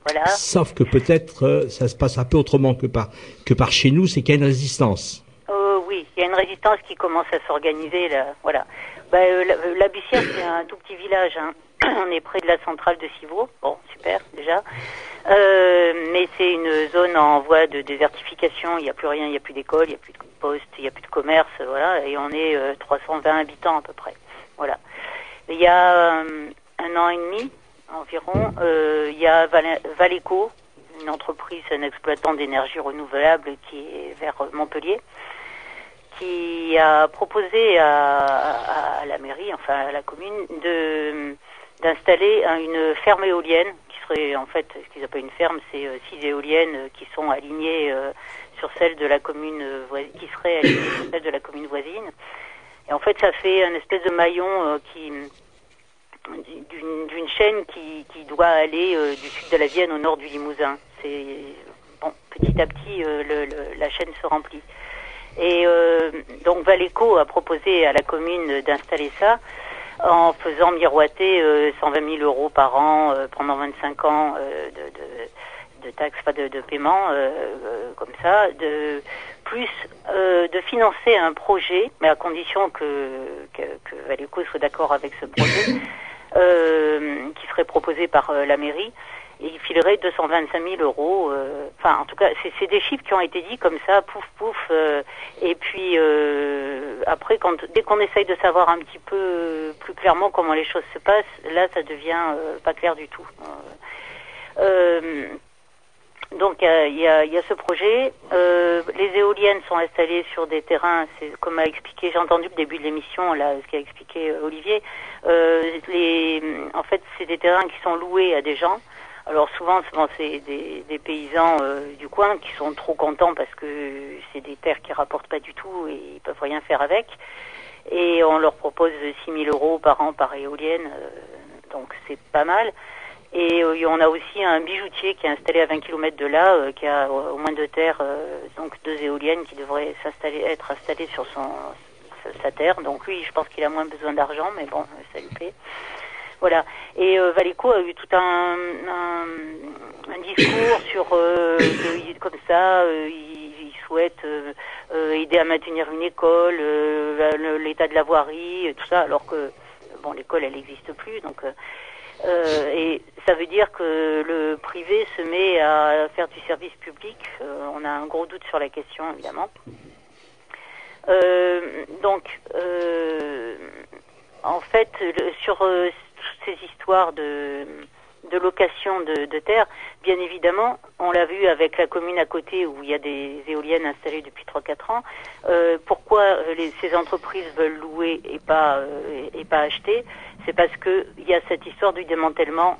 Voilà. Sauf que peut-être euh, ça se passe un peu autrement que par que par chez nous, c'est qu'il y a une résistance. Euh, oui, il y a une résistance qui commence à s'organiser là. Voilà. Bah, euh, la, euh, la Bussière, c'est un tout petit village. Hein. On est près de la centrale de Civaux. Bon, super déjà. Mais c'est une zone en voie de désertification. Il n'y a plus rien, il n'y a plus d'école, il n'y a plus de poste, il n'y a plus de commerce, voilà. Et on est euh, 320 habitants à peu près. Voilà. Il y a euh, un an et demi environ, euh, il y a Val- Valeco, une entreprise, un exploitant d'énergie renouvelable qui est vers Montpellier, qui a proposé à, à- la mairie, enfin à la commune, de d'installer un- une ferme éolienne qui serait en fait ce qu'ils appellent une ferme, c'est euh, six éoliennes qui sont alignées sur celle de la commune qui serait alignées sur celle de la commune voisine. Et en fait, ça fait un espèce de maillon euh, qui d'une chaîne qui, qui doit aller euh, du sud de la Vienne au nord du Limousin. C'est bon, petit à petit, euh, le- la chaîne se remplit. Et donc Valeco a proposé à la commune d'installer ça en faisant miroiter euh, 120 000 euros par an pendant 25 ans de, taxes, pas de, de paiement, comme ça, de plus euh, de financer un projet, mais à condition que, que, que Valeco soit d'accord avec ce projet, euh, qui serait proposé par euh, la mairie, et il filerait 225 000 euros. euh, Enfin, en tout cas, c'est des chiffres qui ont été dit comme ça, pouf pouf. euh, et puis euh, après, quand dès qu'on essaye de savoir un petit peu plus clairement comment les choses se passent, là, ça devient euh, pas clair du tout. Euh, donc il y a, il y, a, y a ce projet. Euh, les éoliennes sont installées sur des terrains, c'est comme a expliqué, j'ai entendu le début de l'émission là, ce qu'a expliqué euh, Olivier. Euh, les, en fait, c'est des terrains qui sont loués à des gens. Alors souvent, souvent c'est des, des paysans euh, du coin qui sont trop contents parce que c'est des terres qui rapportent pas du tout et ils peuvent rien faire avec. Et on leur propose 6 000 euros par an par éolienne, euh, donc c'est pas mal. Et euh, on a aussi un bijoutier qui est installé à 20 km de là, euh, qui a au au moins de terre, euh, donc deux éoliennes qui devraient s'installer, être installées sur son sa- terre. Donc lui, je pense qu'il a moins besoin d'argent, mais bon, euh, ça lui plaît. Voilà. Et euh, Valéco a eu tout un, un, un discours sur euh, comme ça, euh, il, il souhaite euh, euh, aider à maintenir une école, euh, le- l'état de la voirie, et tout ça, alors que bon, l'école elle n'existe plus, donc. Euh, et ça veut dire que le privé se met à faire du service public. Euh, on a un gros doute sur la question, évidemment. Euh, donc, euh, en fait, le- sur euh, toutes ces histoires de, de location de, de terre, bien évidemment, on l'a vu avec la commune à côté où il y a des éoliennes installées depuis 3-4 ans. Euh, pourquoi euh, les- ces entreprises veulent louer et pas, euh, et, pas acheter? C'est parce que il y a cette histoire du démantèlement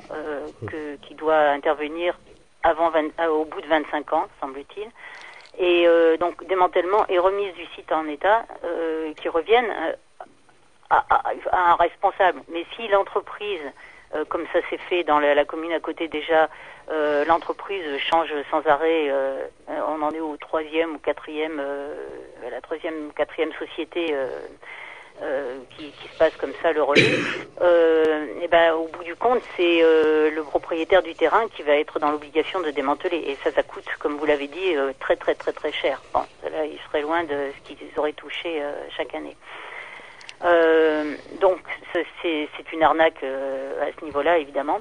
qui doit intervenir avant 20 au bout de 25 ans, semble-t-il. Et donc démantèlement et remise du site en état qui reviennent à un responsable. Mais si l'entreprise, euh, comme ça s'est fait dans la, commune à côté déjà, euh, l'entreprise change sans arrêt, euh, on en est au troisième ou quatrième, euh, la troisième quatrième société euh, euh, qui, qui se passe comme ça le relais, et ben au bout du compte, c'est le propriétaire du terrain qui va être dans l'obligation de démanteler. Et ça, ça coûte, comme vous l'avez dit, très très très très cher. Bon, là, il serait loin de ce qu'ils auraient touché chaque année. Euh, donc c'est une arnaque euh, à ce niveau-là, évidemment.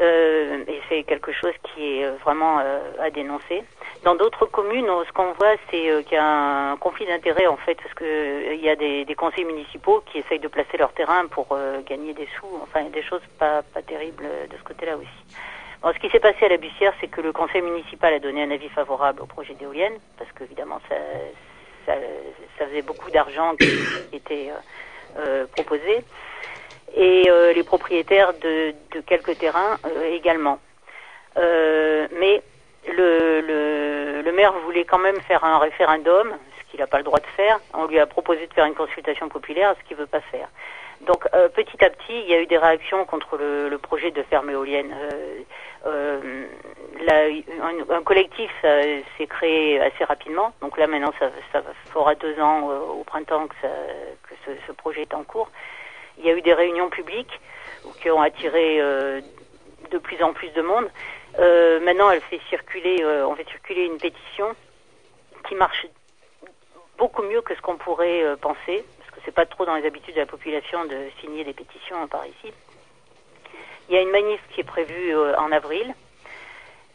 Euh, et c'est quelque chose qui est euh, vraiment euh, à dénoncer. Dans d'autres communes, ce qu'on voit, c'est euh, qu'il y a un conflit d'intérêts en fait, parce que euh, il y a des, des conseils municipaux qui essayent de placer leur terrain pour gagner des sous. Enfin, des choses pas, pas terribles de ce côté-là aussi. Bon, ce qui s'est passé à la Bussière, c'est que le conseil municipal a donné un avis favorable au projet d'éolienne, parce qu'évidemment, ça, ça, faisait beaucoup d'argent qui, était euh, euh, proposé et euh, les propriétaires de, quelques terrains également. Mais le, maire voulait quand même faire un référendum, ce qu'il n'a pas le droit de faire. On lui a proposé de faire une consultation populaire, ce qu'il ne veut pas faire. Donc petit à petit, il y a eu des réactions contre le, projet de ferme éolienne. Un, collectif euh, s'est créé assez rapidement. Donc là maintenant, ça, fera deux ans euh, au printemps que, ce, projet est en cours. Il y a eu des réunions publiques qui ont attiré euh, de plus en plus de monde. Maintenant, elle fait circuler, on fait circuler une pétition qui marche beaucoup mieux que ce qu'on pourrait penser, parce que c'est pas trop dans les habitudes de la population de signer des pétitions par ici. Il y a une manif qui est prévue en avril.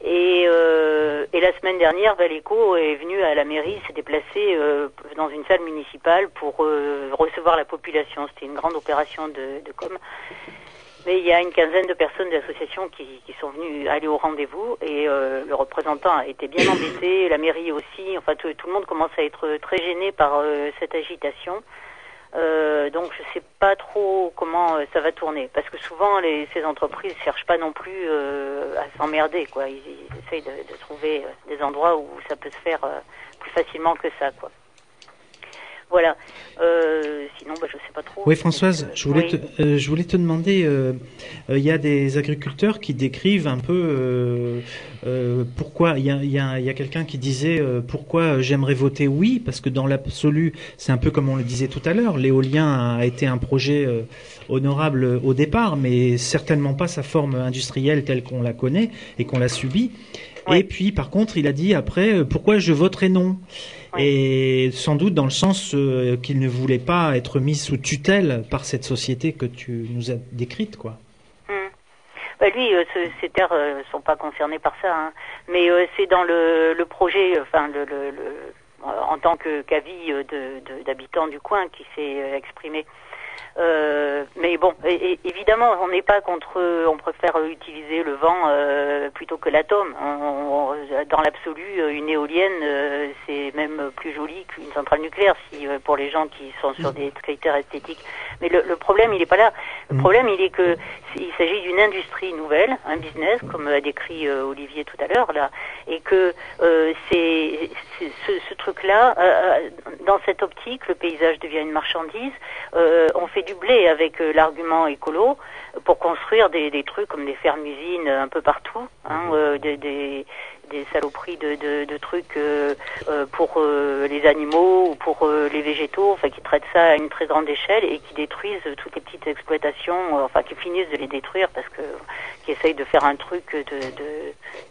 Et, euh, et la semaine dernière, Valéco est venu à la mairie, s'est déplacé euh, dans une salle municipale pour euh, recevoir la population. C'était une grande opération de, de com. Mais il y a une quinzaine de personnes d'associations qui, qui sont venues aller au rendez-vous et euh, le représentant a été bien embêté, la mairie aussi. Enfin, tout, tout le monde commence à être très gêné par euh, cette agitation. Euh, donc je sais pas trop comment euh, ça va tourner parce que souvent les, ces entreprises cherchent pas non plus euh, à s'emmerder quoi. Ils, ils essayent de, de trouver euh, des endroits où ça peut se faire plus facilement que ça quoi. Voilà. Euh, sinon, bah, je sais pas trop. Oui, Françoise, je voulais, Oui. te, euh, je voulais te demander, euh, euh, il y a des agriculteurs qui décrivent un peu euh, euh, pourquoi, il y a, il y a, il y a quelqu'un qui disait euh, pourquoi j'aimerais voter oui, parce que dans l'absolu, c'est un peu comme on le disait tout à l'heure, l'éolien a été un projet euh, honorable au départ, mais certainement pas sa forme industrielle telle qu'on la connaît et qu'on l'a subie. Et puis, par contre, il a dit après, euh, pourquoi je voterai non? Et sans doute dans le sens euh, qu'il ne voulait pas être mis sous tutelle par cette société que tu nous as décrite, quoi. Bah, Bah lui, euh, ce- ces terres euh, sont pas concernées par ça, hein. mais c'est dans le, le projet, enfin le, le, le- en tant que de- d'habitants du coin qui s'est exprimé. Euh, mais bon, évidemment, on n'est pas contre. On préfère utiliser le vent euh, plutôt que l'atome. On- on- dans l'absolu, euh, une éolienne, euh, c'est même plus joli qu'une centrale nucléaire, si pour les gens qui sont sur des critères esthétiques. Mais le, le problème, il n'est pas là. Le problème, il est que il s'agit d'une industrie nouvelle, un business, comme a décrit euh, Olivier tout à l'heure là, et que euh, c'est c'est- ce, ce truc-là, euh, euh, dans cette optique, le paysage devient une marchandise. Euh, on fait du blé avec l'argument écolo pour construire des, des trucs comme des fermes-usines un peu partout, hein, euh, des, des, des saloperies de, de, trucs euh, euh, pour euh, les animaux ou pour les végétaux, enfin qui traitent ça à une très grande échelle et qui détruisent toutes les petites exploitations, enfin qui finissent de les détruire parce que qui essayent de faire un truc de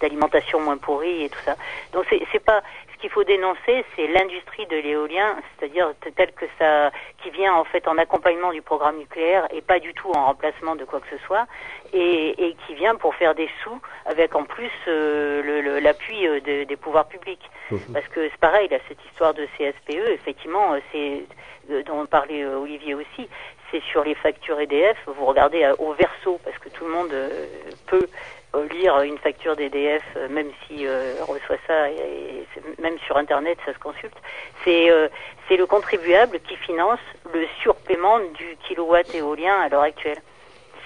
d'alimentation moins pourrie et tout ça. Donc c'est pas qu'il faut dénoncer, c'est l'industrie de l'éolien, c'est-à-dire tel que ça qui vient en fait en accompagnement du programme nucléaire et pas du tout en remplacement de quoi que ce soit, et, et qui vient pour faire des sous avec en plus euh, le- le- l'appui euh, de- des pouvoirs publics. Parce que c'est pareil, là, cette histoire de CSPE, effectivement, euh, c'est euh, dont parlait Olivier aussi, c'est sur les factures EDF, vous regardez euh, au verso, parce que tout le monde euh, peut euh, lire une facture d'EDF, même si euh, on reçoit ça, et, même sur Internet, ça se consulte. C'est euh, c'est le contribuable qui finance le surpaiement du kilowatt éolien à l'heure actuelle.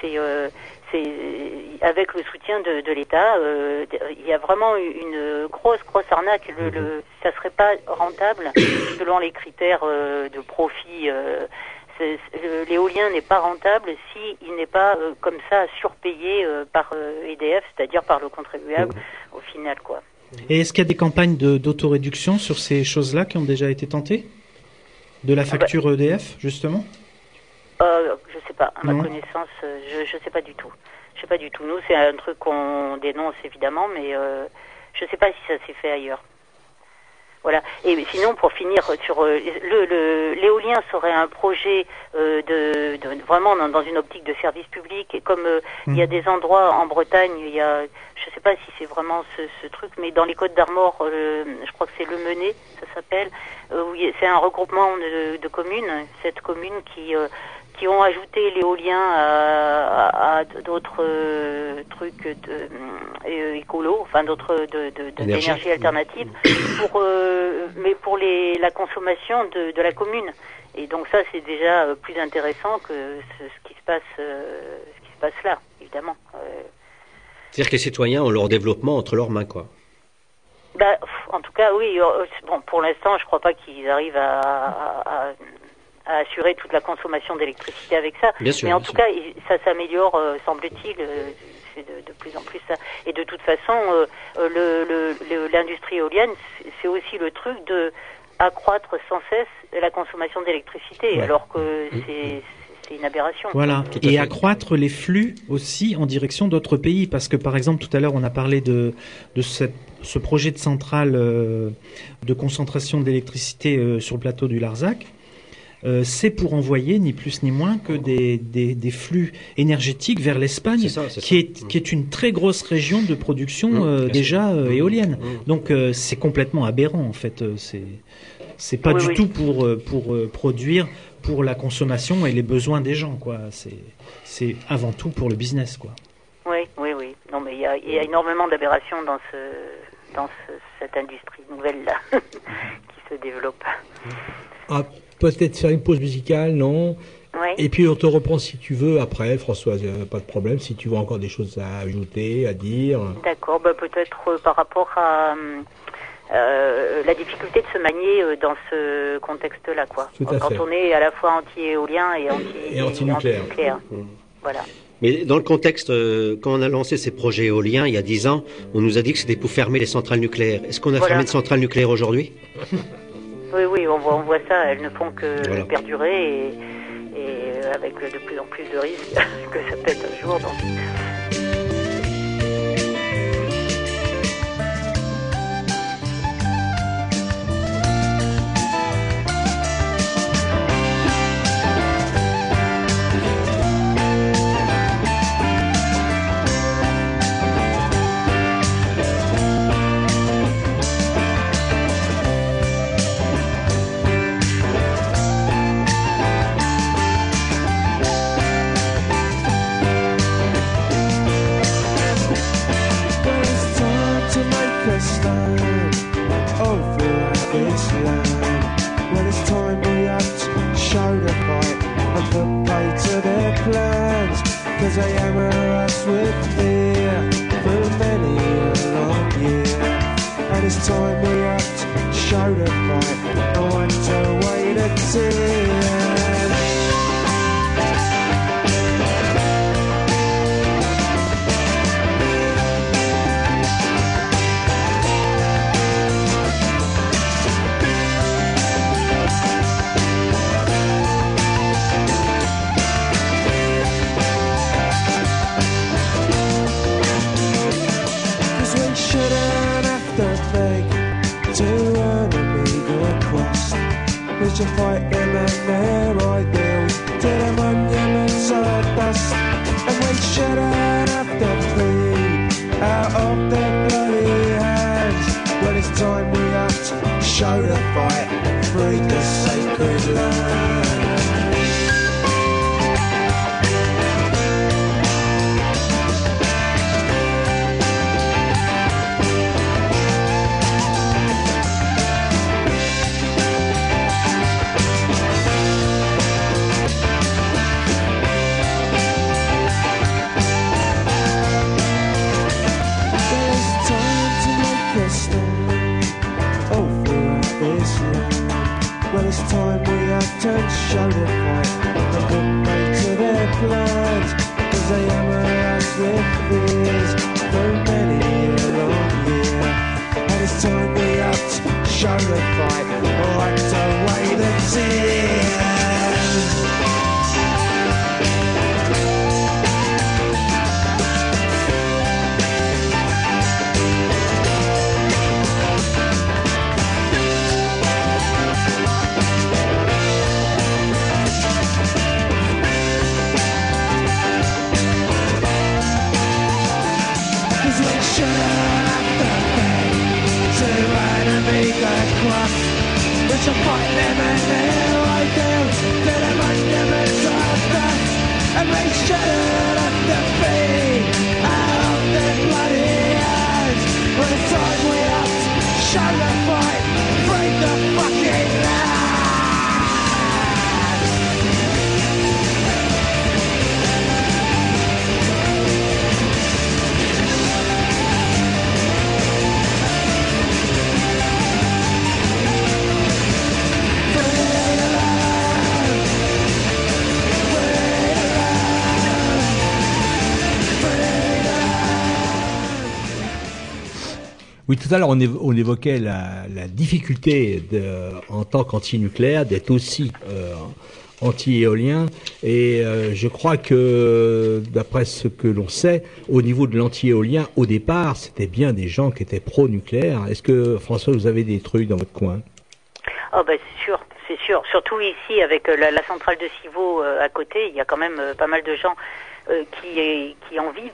C'est euh, c'est avec le soutien de, de l'État, il y a vraiment une grosse grosse arnaque. Le, le, ça serait pas rentable selon les critères de profit. L'éolien n'est pas rentable si il n'est pas euh, comme ça surpayé euh, par euh, EDF, c'est-à-dire par le contribuable au final, quoi. Et est-ce qu'il y a des campagnes de- d'autoréduction sur ces choses-là qui ont déjà été tentées? De la facture EDF, justement? Je sais pas, à ma Non. connaissance, je je sais pas du tout. Je sais pas du tout. Nous, c'est un truc qu'on dénonce évidemment, mais je sais pas si ça s'est fait ailleurs. Voilà. Et sinon, pour finir sur euh, le le- l'éolien serait un projet euh, de, de- vraiment dans, une optique de service public. Et comme euh, il y a des endroits en Bretagne, il y a, je sais pas si c'est vraiment ce, ce truc, mais dans les Côtes d'Armor, euh, je crois que c'est le Menet, ça s'appelle. euh, c'est un regroupement de, de communes, cette commune qui euh, qui ont ajouté l'éolien à, à- à d'autres euh, trucs de, euh, écolo, enfin d'autres de, de, de- Énergie. d'énergie alternative, pour euh, mais pour les la consommation de, de la commune. Et donc ça c'est déjà euh, plus intéressant que ce, ce qui se passe euh, ce qui se passe là, évidemment. Euh, C'est-à-dire que les citoyens ont leur développement entre leurs mains, quoi. Bah, en tout cas, oui. euh, bon, pour l'instant, je crois pas qu'ils arrivent à, à- à- assurer toute la consommation d'électricité avec ça. Bien sûr, Mais en bien tout sûr. cas, ça s'améliore, euh, semble-t-il. euh, c'est de, de plus en plus ça. Et de toute façon, euh, le- le- le- l'industrie éolienne, c'est- aussi le truc de accroître sans cesse la consommation d'électricité, alors que c'est c'est une aberration. Voilà, et fait. accroître les flux aussi en direction d'autres pays, parce que par exemple tout à l'heure on a parlé de, de cette- ce projet de centrale euh, de concentration d'électricité euh, sur le plateau du Larzac. Euh, c'est pour envoyer ni plus ni moins que des, des, des flux énergétiques vers l'Espagne, C'est ça, c'est qui, ça. est, qui est une très grosse région de production Mmh, euh, déjà euh, éolienne. Mmh. Donc euh, c'est complètement aberrant en fait. C'est c'est pas Oui, du oui. tout pour pour euh, produire pour la consommation et les besoins des gens quoi. C'est c'est avant tout pour le business quoi. Oui, oui, oui. Non, mais il y a, il y a énormément d'aberrations dans ce dans ce- cette industrie nouvelle là qui se développe. Ah, peut-être faire une pause musicale, non. Et puis on te reprend si tu veux après, Françoise, euh, pas de problème, si tu vois encore des choses à ajouter, à dire. D'accord, bah peut-être euh, par rapport à euh, la difficulté de se manier euh, dans ce contexte-là, quoi. Tout à Quand fait. on est à la fois anti-éolien et anti Et anti-nucléaire. Voilà. Mais dans le contexte, euh, quand on a lancé ces projets éoliens il y a 10 ans, on nous a dit que c'était pour fermer les centrales nucléaires. Est-ce qu'on a Voilà. fermé de centrales nucléaires aujourd'hui? Oui, oui, on voit, on voit ça. Elles ne font que Voilà. perdurer et, et avec de plus en plus de risques que ça pète un jour. Donc. life. Tout à l'heure, on, évo- on évoquait la, difficulté de, en tant qu'anti-nucléaire d'être aussi euh, anti-éolien. Et euh, je crois que, d'après ce que l'on sait, au niveau de l'anti-éolien, au départ, c'était bien des gens qui étaient pro-nucléaire. Est-ce que, François, vous avez des trucs dans votre coin? Ah bah c'est sûr, c'est sûr. Surtout ici avec euh, la, centrale de Civaux à côté, il y a quand même pas mal de gens qui en vivent,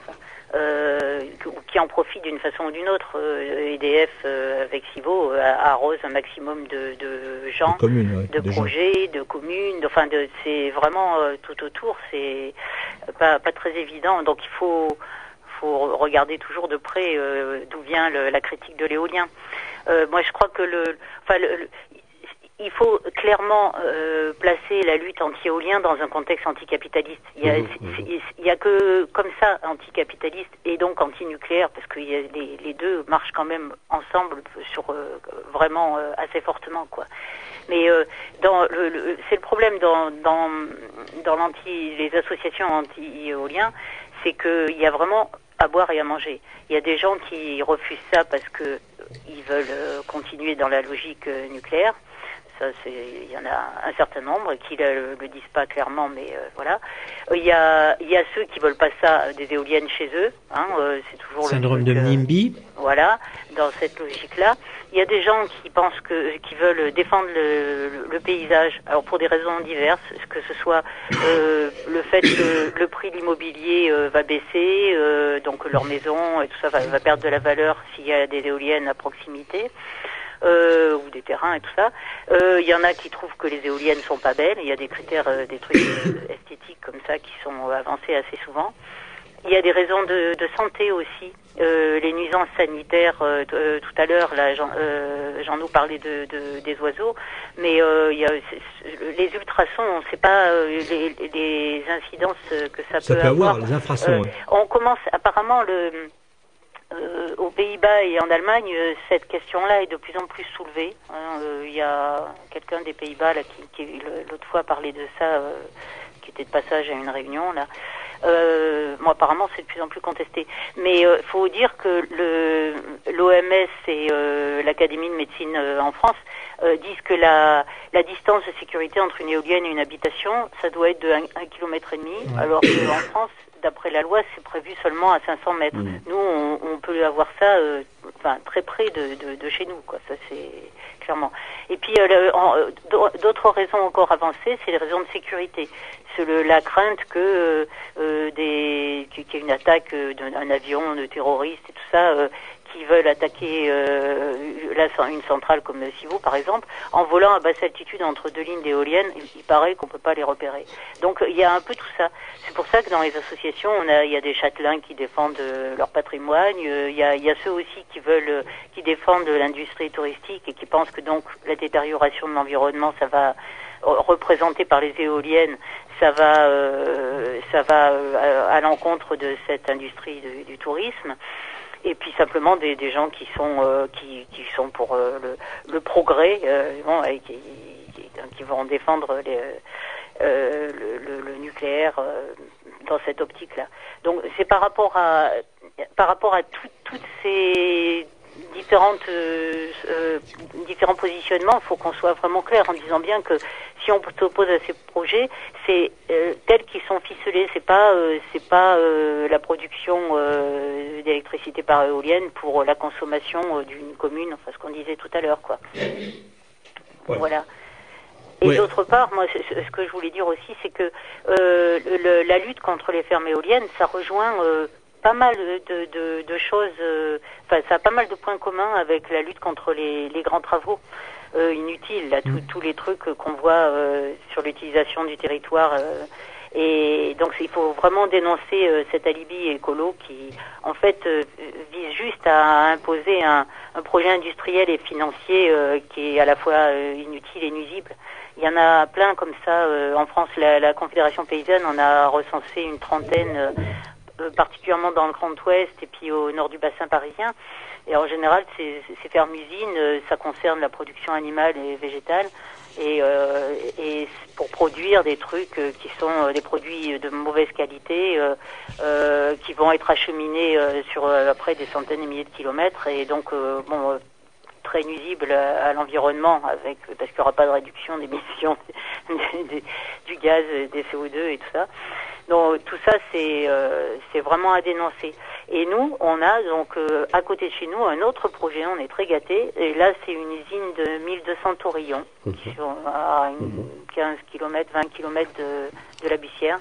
euh, qui en profitent d'une façon ou d'une autre. Euh, EDF euh, avec Civaux euh, arrose un maximum de, de gens, De communes, ouais, de de gens. projets, de communes. de- Enfin, de, c'est vraiment euh, tout autour. C'est pas, pas très évident. Donc il faut faut regarder toujours de près euh, d'où vient le- la critique de l'éolien. Euh, moi, je crois que le, enfin, le- le- il faut clairement euh, placer la lutte anti-éolien dans un contexte anticapitaliste. Il y a, il y a que comme ça anticapitaliste et donc anti-nucléaire parce que il y a les, les deux marchent quand même ensemble sur euh, vraiment euh, assez fortement quoi. Mais dans le, le- c'est le problème dans dans dans l'anti les associations anti-éolien, c'est qu'il y a vraiment à boire et à manger. Il y a des gens qui refusent ça parce que ils veulent continuer dans la logique nucléaire. Ça, c'est, il y en a un certain nombre qui le, le disent pas clairement, mais euh, voilà. Euh, Il y a, il y a ceux qui veulent pas ça euh, des éoliennes chez eux. Hein, euh, c'est toujours Syndrome le de truc, euh, NIMBY. voilà, dans cette logique-là. Il y a des gens qui pensent que, qui veulent défendre le, le- le paysage, alors pour des raisons diverses, que ce soit euh, le fait que le prix de l'immobilier va baisser, donc leur maison et tout ça va, va perdre de la valeur s'il y a des éoliennes à proximité. Euh, ou des terrains et tout ça. Euh, Il y en a qui trouvent que les éoliennes sont pas belles. Il y a des critères, euh, des trucs euh, esthétiques comme ça qui sont euh, avancés assez souvent. Il y a des raisons de, de santé aussi. euh, les nuisances sanitaires, euh, euh, tout à l'heure, là, Jean, euh, Jean nous parlait de, de- des oiseaux, mais euh, il y a, les ultrasons, on ne sait pas euh, les, les incidences euh, que ça, Ça peut peut avoir, avoir. les infrasons, Euh, ouais. On commence, apparemment, le, euh, aux Pays-Bas et en Allemagne, euh, cette question-là est de plus en plus soulevée. hein. Euh, Il y a quelqu'un des Pays-Bas là, qui, qui l'autre fois parlait de ça, euh, qui était de passage à une réunion là. Euh, bon, apparemment, c'est de plus en plus contesté. Mais il faut dire que le l'OMS et euh, l'Académie de médecine euh, en France euh, disent que la, la distance de sécurité entre une éolienne et une habitation, ça doit être de 1 km et demi, alors qu'en France, d'après la loi, c'est prévu seulement à 500 mètres. Nous, on, on peut avoir ça euh, enfin, très près de, de, de chez nous, quoi. Ça, c'est clairement. Et puis, euh, euh, d'au- d'autres raisons encore avancées, c'est les raisons de sécurité. C'est le- la crainte que euh, euh, des qu'il y ait une attaque euh, d'un avion de terroristes et tout ça. Euh, qui veulent attaquer euh, une centrale comme Civaux, par exemple, en volant à basse altitude entre deux lignes d'éoliennes, il, paraît qu'on peut pas les repérer. Donc il y a un peu tout ça. C'est pour ça que dans les associations, on a, il y a des châtelains qui défendent euh, leur patrimoine, euh, il y, a, il y a ceux aussi qui veulent, euh, qui défendent l'industrie touristique et qui pensent que donc la détérioration de l'environnement, ça va représenté par les éoliennes, ça va, euh, ça va euh, à, l'encontre de cette industrie du, du tourisme et puis simplement des, des gens qui sont euh, qui, qui sont pour euh, le, le progrès euh, bon, et qui, qui, vont défendre les, euh, le, le, le nucléaire dans cette optique-là. Donc c'est par rapport à par rapport à tout- toutes ces différentes euh, euh, différents positionnements, il faut qu'on soit vraiment clair en disant bien que si on s'oppose à ces projets, c'est euh, tels qu'ils sont ficelés, c'est pas euh, c'est pas euh, la production d'électricité par éolienne pour la consommation d'une commune, enfin ce qu'on disait tout à l'heure, quoi. Voilà. Et Ouais. d'autre part, moi, ce que je voulais dire aussi, c'est que le- la lutte contre les fermes éoliennes, ça rejoint pas mal de, de, de choses. euh, Enfin, ça a pas mal de points communs avec la lutte contre les, les grands travaux euh, inutiles, là, tout- tous les trucs qu'on voit euh, sur l'utilisation du territoire. euh, et donc, il faut vraiment dénoncer euh, cet alibi écolo qui, en fait, euh, vise juste à imposer un, un projet industriel et financier euh, qui est à la fois euh, inutile et nuisible. Il y en a plein comme ça euh, en France. La, la Confédération paysanne en a recensé une trentaine, particulièrement dans le Grand Ouest et puis au nord du bassin parisien. Et en général, ces, ces fermes-usines, euh, ça concerne la production animale et végétale. Et, euh, pour produire des trucs euh, qui sont euh, des produits de mauvaise qualité, euh, euh, qui vont être acheminés euh, sur euh, après des centaines et milliers de kilomètres, et donc euh, euh, très nuisible à, à l'environnement, avec parce qu'il n'y aura pas de réduction d'émissions du gaz, euh, des CO2 et tout ça. Donc tout ça, c'est euh, c'est vraiment à dénoncer. Et nous, on a donc euh, à côté de chez nous un autre projet, on est très gâtés. Et là, c'est une usine de 1200 taurillons, qui sont à une 15 km, 20 km de, de la Bussière.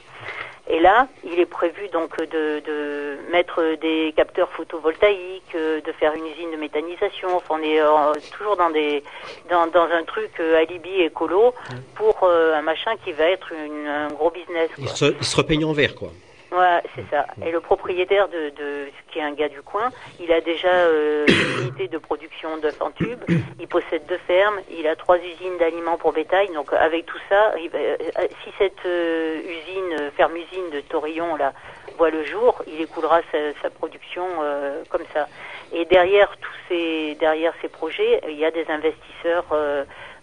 Et là, il est prévu donc de, de mettre des capteurs photovoltaïques, euh, de faire une usine de méthanisation. Enfin, on est euh, toujours dans des dans, dans un truc euh, alibi écolo pour euh, un machin qui va être une- un gros business. Il quoi. se, il se repeigne en vert, quoi. Ouais, c'est ça. Et le propriétaire de, de qui est un gars du coin, il a déjà euh, une unité de production d'œufs en tube. Il possède deux fermes. Il a trois usines d'aliments pour bétail. Donc avec tout ça, il euh, si cette euh, usine, euh, ferme usine de Torillon là voit le jour, il écoulera sa, sa production euh, comme ça. Et derrière tous ces derrière ces projets, il y a des investisseurs.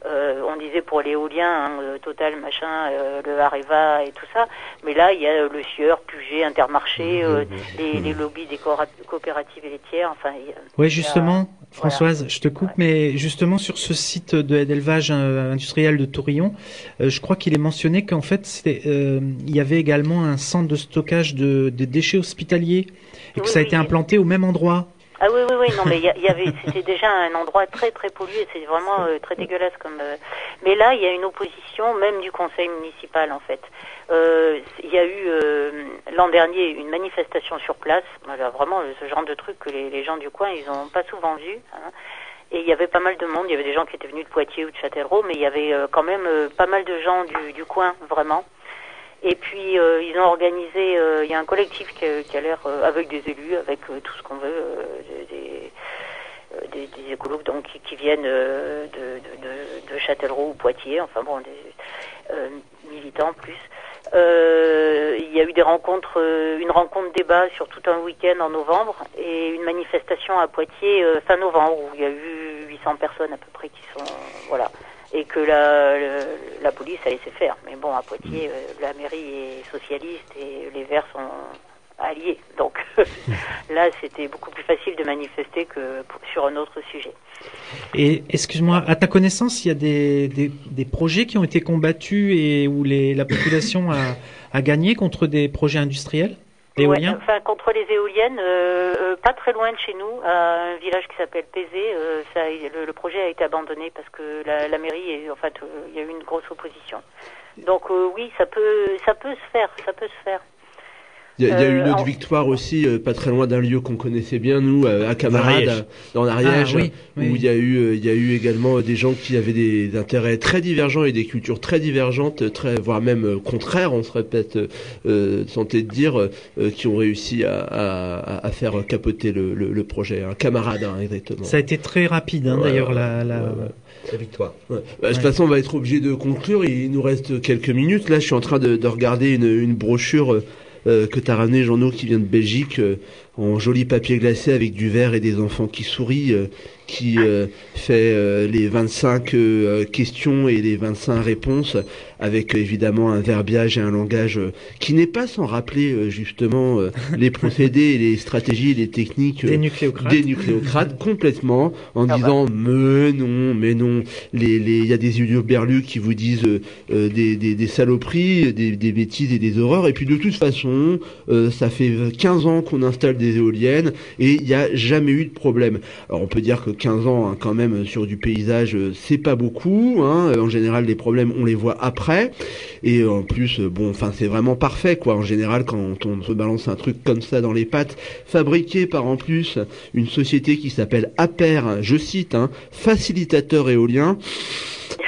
Euh, on disait pour l'éolien, hein, le Total, machin, euh, le Areva et tout ça. Mais là, il y a euh, le Sieur, Puget, Intermarché, euh, les, les lobbies des coopératives et. Enfin, a- Ouais, il y a- justement, Françoise, je te coupe, mais justement sur ce site de- d'élevage euh, industriel de Tourillon, euh, je crois qu'il est mentionné qu'en fait, euh, il y avait également un centre de stockage de, des déchets hospitaliers et que Oui, ça a oui, été implanté au même endroit. Ah oui, oui, oui, non, mais il y, avait, c'était déjà un endroit très, très pollué, c'est vraiment euh, très dégueulasse comme. euh, Mais là, il y a une opposition, même du conseil municipal, en fait. Euh, Il y a eu euh, l'an dernier une manifestation sur place, voilà, vraiment euh, ce genre de truc que les, gens du coin, ils n'ont pas souvent vu. hein. Et il y avait pas mal de monde, il y avait des gens qui étaient venus de Poitiers ou de Châtellerault, mais il y avait quand même pas mal de gens du, du coin, vraiment. Et puis euh, ils ont organisé, euh, il y a un collectif qui, a- qui a l'air euh, avec des élus, avec euh, tout ce qu'on veut, euh, des, des, des- écolos donc qui, qui viennent de, de, de, Châtellerault ou Poitiers, enfin bon, des militants plus. Il y a eu des rencontres, une rencontre débat sur tout un week-end en novembre et une manifestation à Poitiers fin novembre où il y a eu 800 personnes à peu près qui sont voilà et que la, le- la police a laissé faire. Mais bon, à Poitiers, euh, la mairie est socialiste et les Verts sont alliés. Donc là, c'était beaucoup plus facile de manifester que sur un autre sujet. Et excuse-moi, à ta connaissance, il y a des, des, des projets qui ont été combattus et où les, la population a, a gagné contre des projets industriels? Enfin, contre les éoliennes, euh, euh, pas très loin de chez nous, à un village qui s'appelle Pézé, euh, ça, le, le projet a été abandonné parce que la, la mairie, est, en fait, euh, il y a eu une grosse opposition. Donc euh, oui, ça peut, ça peut se faire, ça peut se faire. Il y a, il y a eu Euh, une autre en- victoire aussi, euh, pas très loin d'un lieu qu'on connaissait bien, nous, euh, à Camarade, Ariège. euh, dans l'Ariège, Ah, oui, où il y a eu, euh, il y a eu également des gens qui avaient des intérêts très divergents et des cultures très divergentes, très, voire même euh, contraires, on serait peut-être euh, euh, tenté de dire, euh, euh, qui ont réussi à, à, à faire capoter le, le, le projet. Un camarade, hein, exactement. Ça a été très rapide, hein, Ouais, d'ailleurs, ouais, la, la... ouais, ouais. La victoire. Ouais. Bah, De toute façon, on va être obligé de conclure. Il nous reste quelques minutes. Là, je suis en train de, de regarder une, une brochure euh, que t'as ramené, Jean-No, qui vient de Belgique, euh, en joli papier glacé avec du verre et des enfants qui sourient, euh, qui euh, fait euh, les 25 euh, questions et les 25 réponses, avec évidemment un verbiage et un langage qui n'est pas sans rappeler justement les procédés, les stratégies, les techniques Des nucléocrates. des nucléocrates complètement en Ah bah. disant mais non mais non les les il y a des berlus qui vous disent des, des des saloperies des des bêtises et des horreurs et puis de toute façon ça fait 15 ans qu'on installe des éoliennes et il n'y a jamais eu de problème alors on peut dire que 15 ans hein, quand même sur du paysage euh, c'est pas beaucoup hein. en général les problèmes on les voit après et en plus euh, bon enfin c'est vraiment parfait quoi en général quand on se balance un truc comme ça dans les pattes fabriqué par en plus une société qui s'appelle Aper, je cite, hein, facilitateur éolien.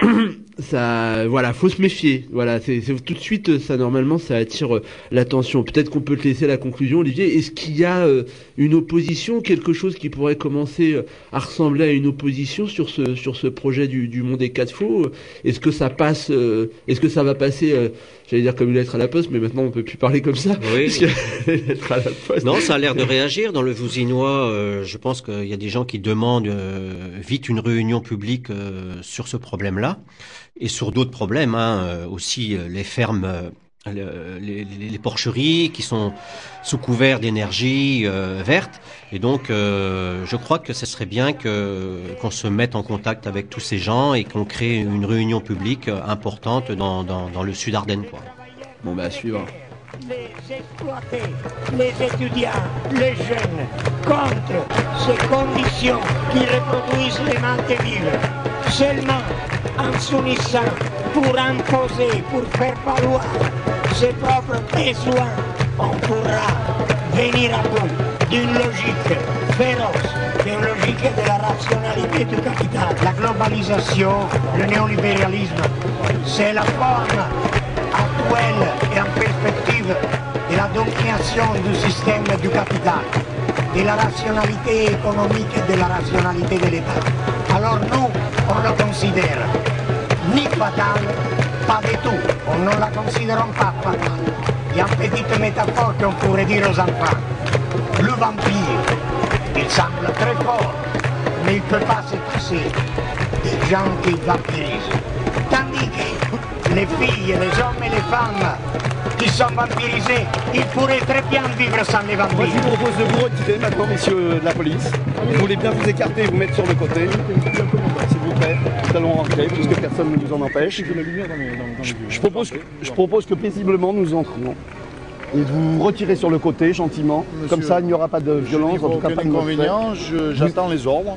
ça, voilà, faut se méfier. Voilà, c'est tout de suite, ça normalement, ça attire euh, l'attention. Peut-être qu'on peut te laisser la conclusion, Olivier. Est-ce qu'il y a euh, une opposition, quelque chose qui pourrait commencer euh, à ressembler à une opposition sur ce sur ce projet du, du Monde des quatre faux? Est-ce que ça passe Est-ce que ça va passer J'allais dire comme une lettre à la poste, mais maintenant on peut plus parler comme ça. Oui. Parce que à la poste. Non, ça a l'air de réagir. Dans le Vousinois, euh, je pense qu'il y a des gens qui demandent euh, vite une réunion publique euh, sur ce problème-là et sur d'autres problèmes hein, aussi les fermes, le- les, porcheries qui sont sous couvert d'énergie euh, verte. Et donc, euh, je crois que ce serait bien que qu'on se mette en contact avec tous ces gens et qu'on crée une réunion publique importante dans, dans, dans le sud Ardennes, quoi. Bon bah à suivre. les exploités, les étudiants, les jeunes, contre ces conditions qui reproduisent les manques vivres. Seulement en s'unissant pour imposer, pour faire valoir ses propres besoins, on pourra venir à bout d'une logique féroce, d'une logique de la rationalité du capital. La globalisation, le néolibéralisme, c'est la forme actuelle et en perspective de la domination du système du capital, de la rationalité économique et de la rationalité de l'État. Alors nous, on le considère ni fatal, pas du tout. On ne la considère pas fatale. Il y a une petite métaphore qu'on pourrait dire aux enfants. Le vampire, il semble très fort, mais il ne peut pas se passer des gens qui vampirisent. Tandis que les filles, les hommes et les femmes qui sont vampirisés, ils pourraient très bien vivre sans les Moi, je vampires. vous propose de vous retirer maintenant, messieurs de la police. Vous voulez bien vous écarter et vous mettre sur le côté. Vous plaît, nous allons rentrer puisque personne ne nous en empêche. Je, propose, que- je propose que paisiblement nous entrions. Et de vous retirer sur le côté gentiment. Comme ça, il n'y aura pas de violence, en tout cas pas de inconvénient, j'attends les ordres.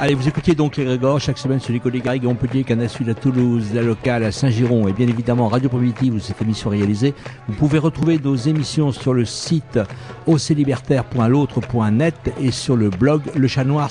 Allez, vous écoutez donc les Grégor chaque semaine sur les collègues Garrigues Montpellier, Canal Sud à Toulouse, la locale à Saint-Giron et bien évidemment Radio Primitive où cette émission est réalisée. Vous pouvez retrouver nos émissions sur le site oclibertaire.l'autre.net et sur le blog Le Chat Noir.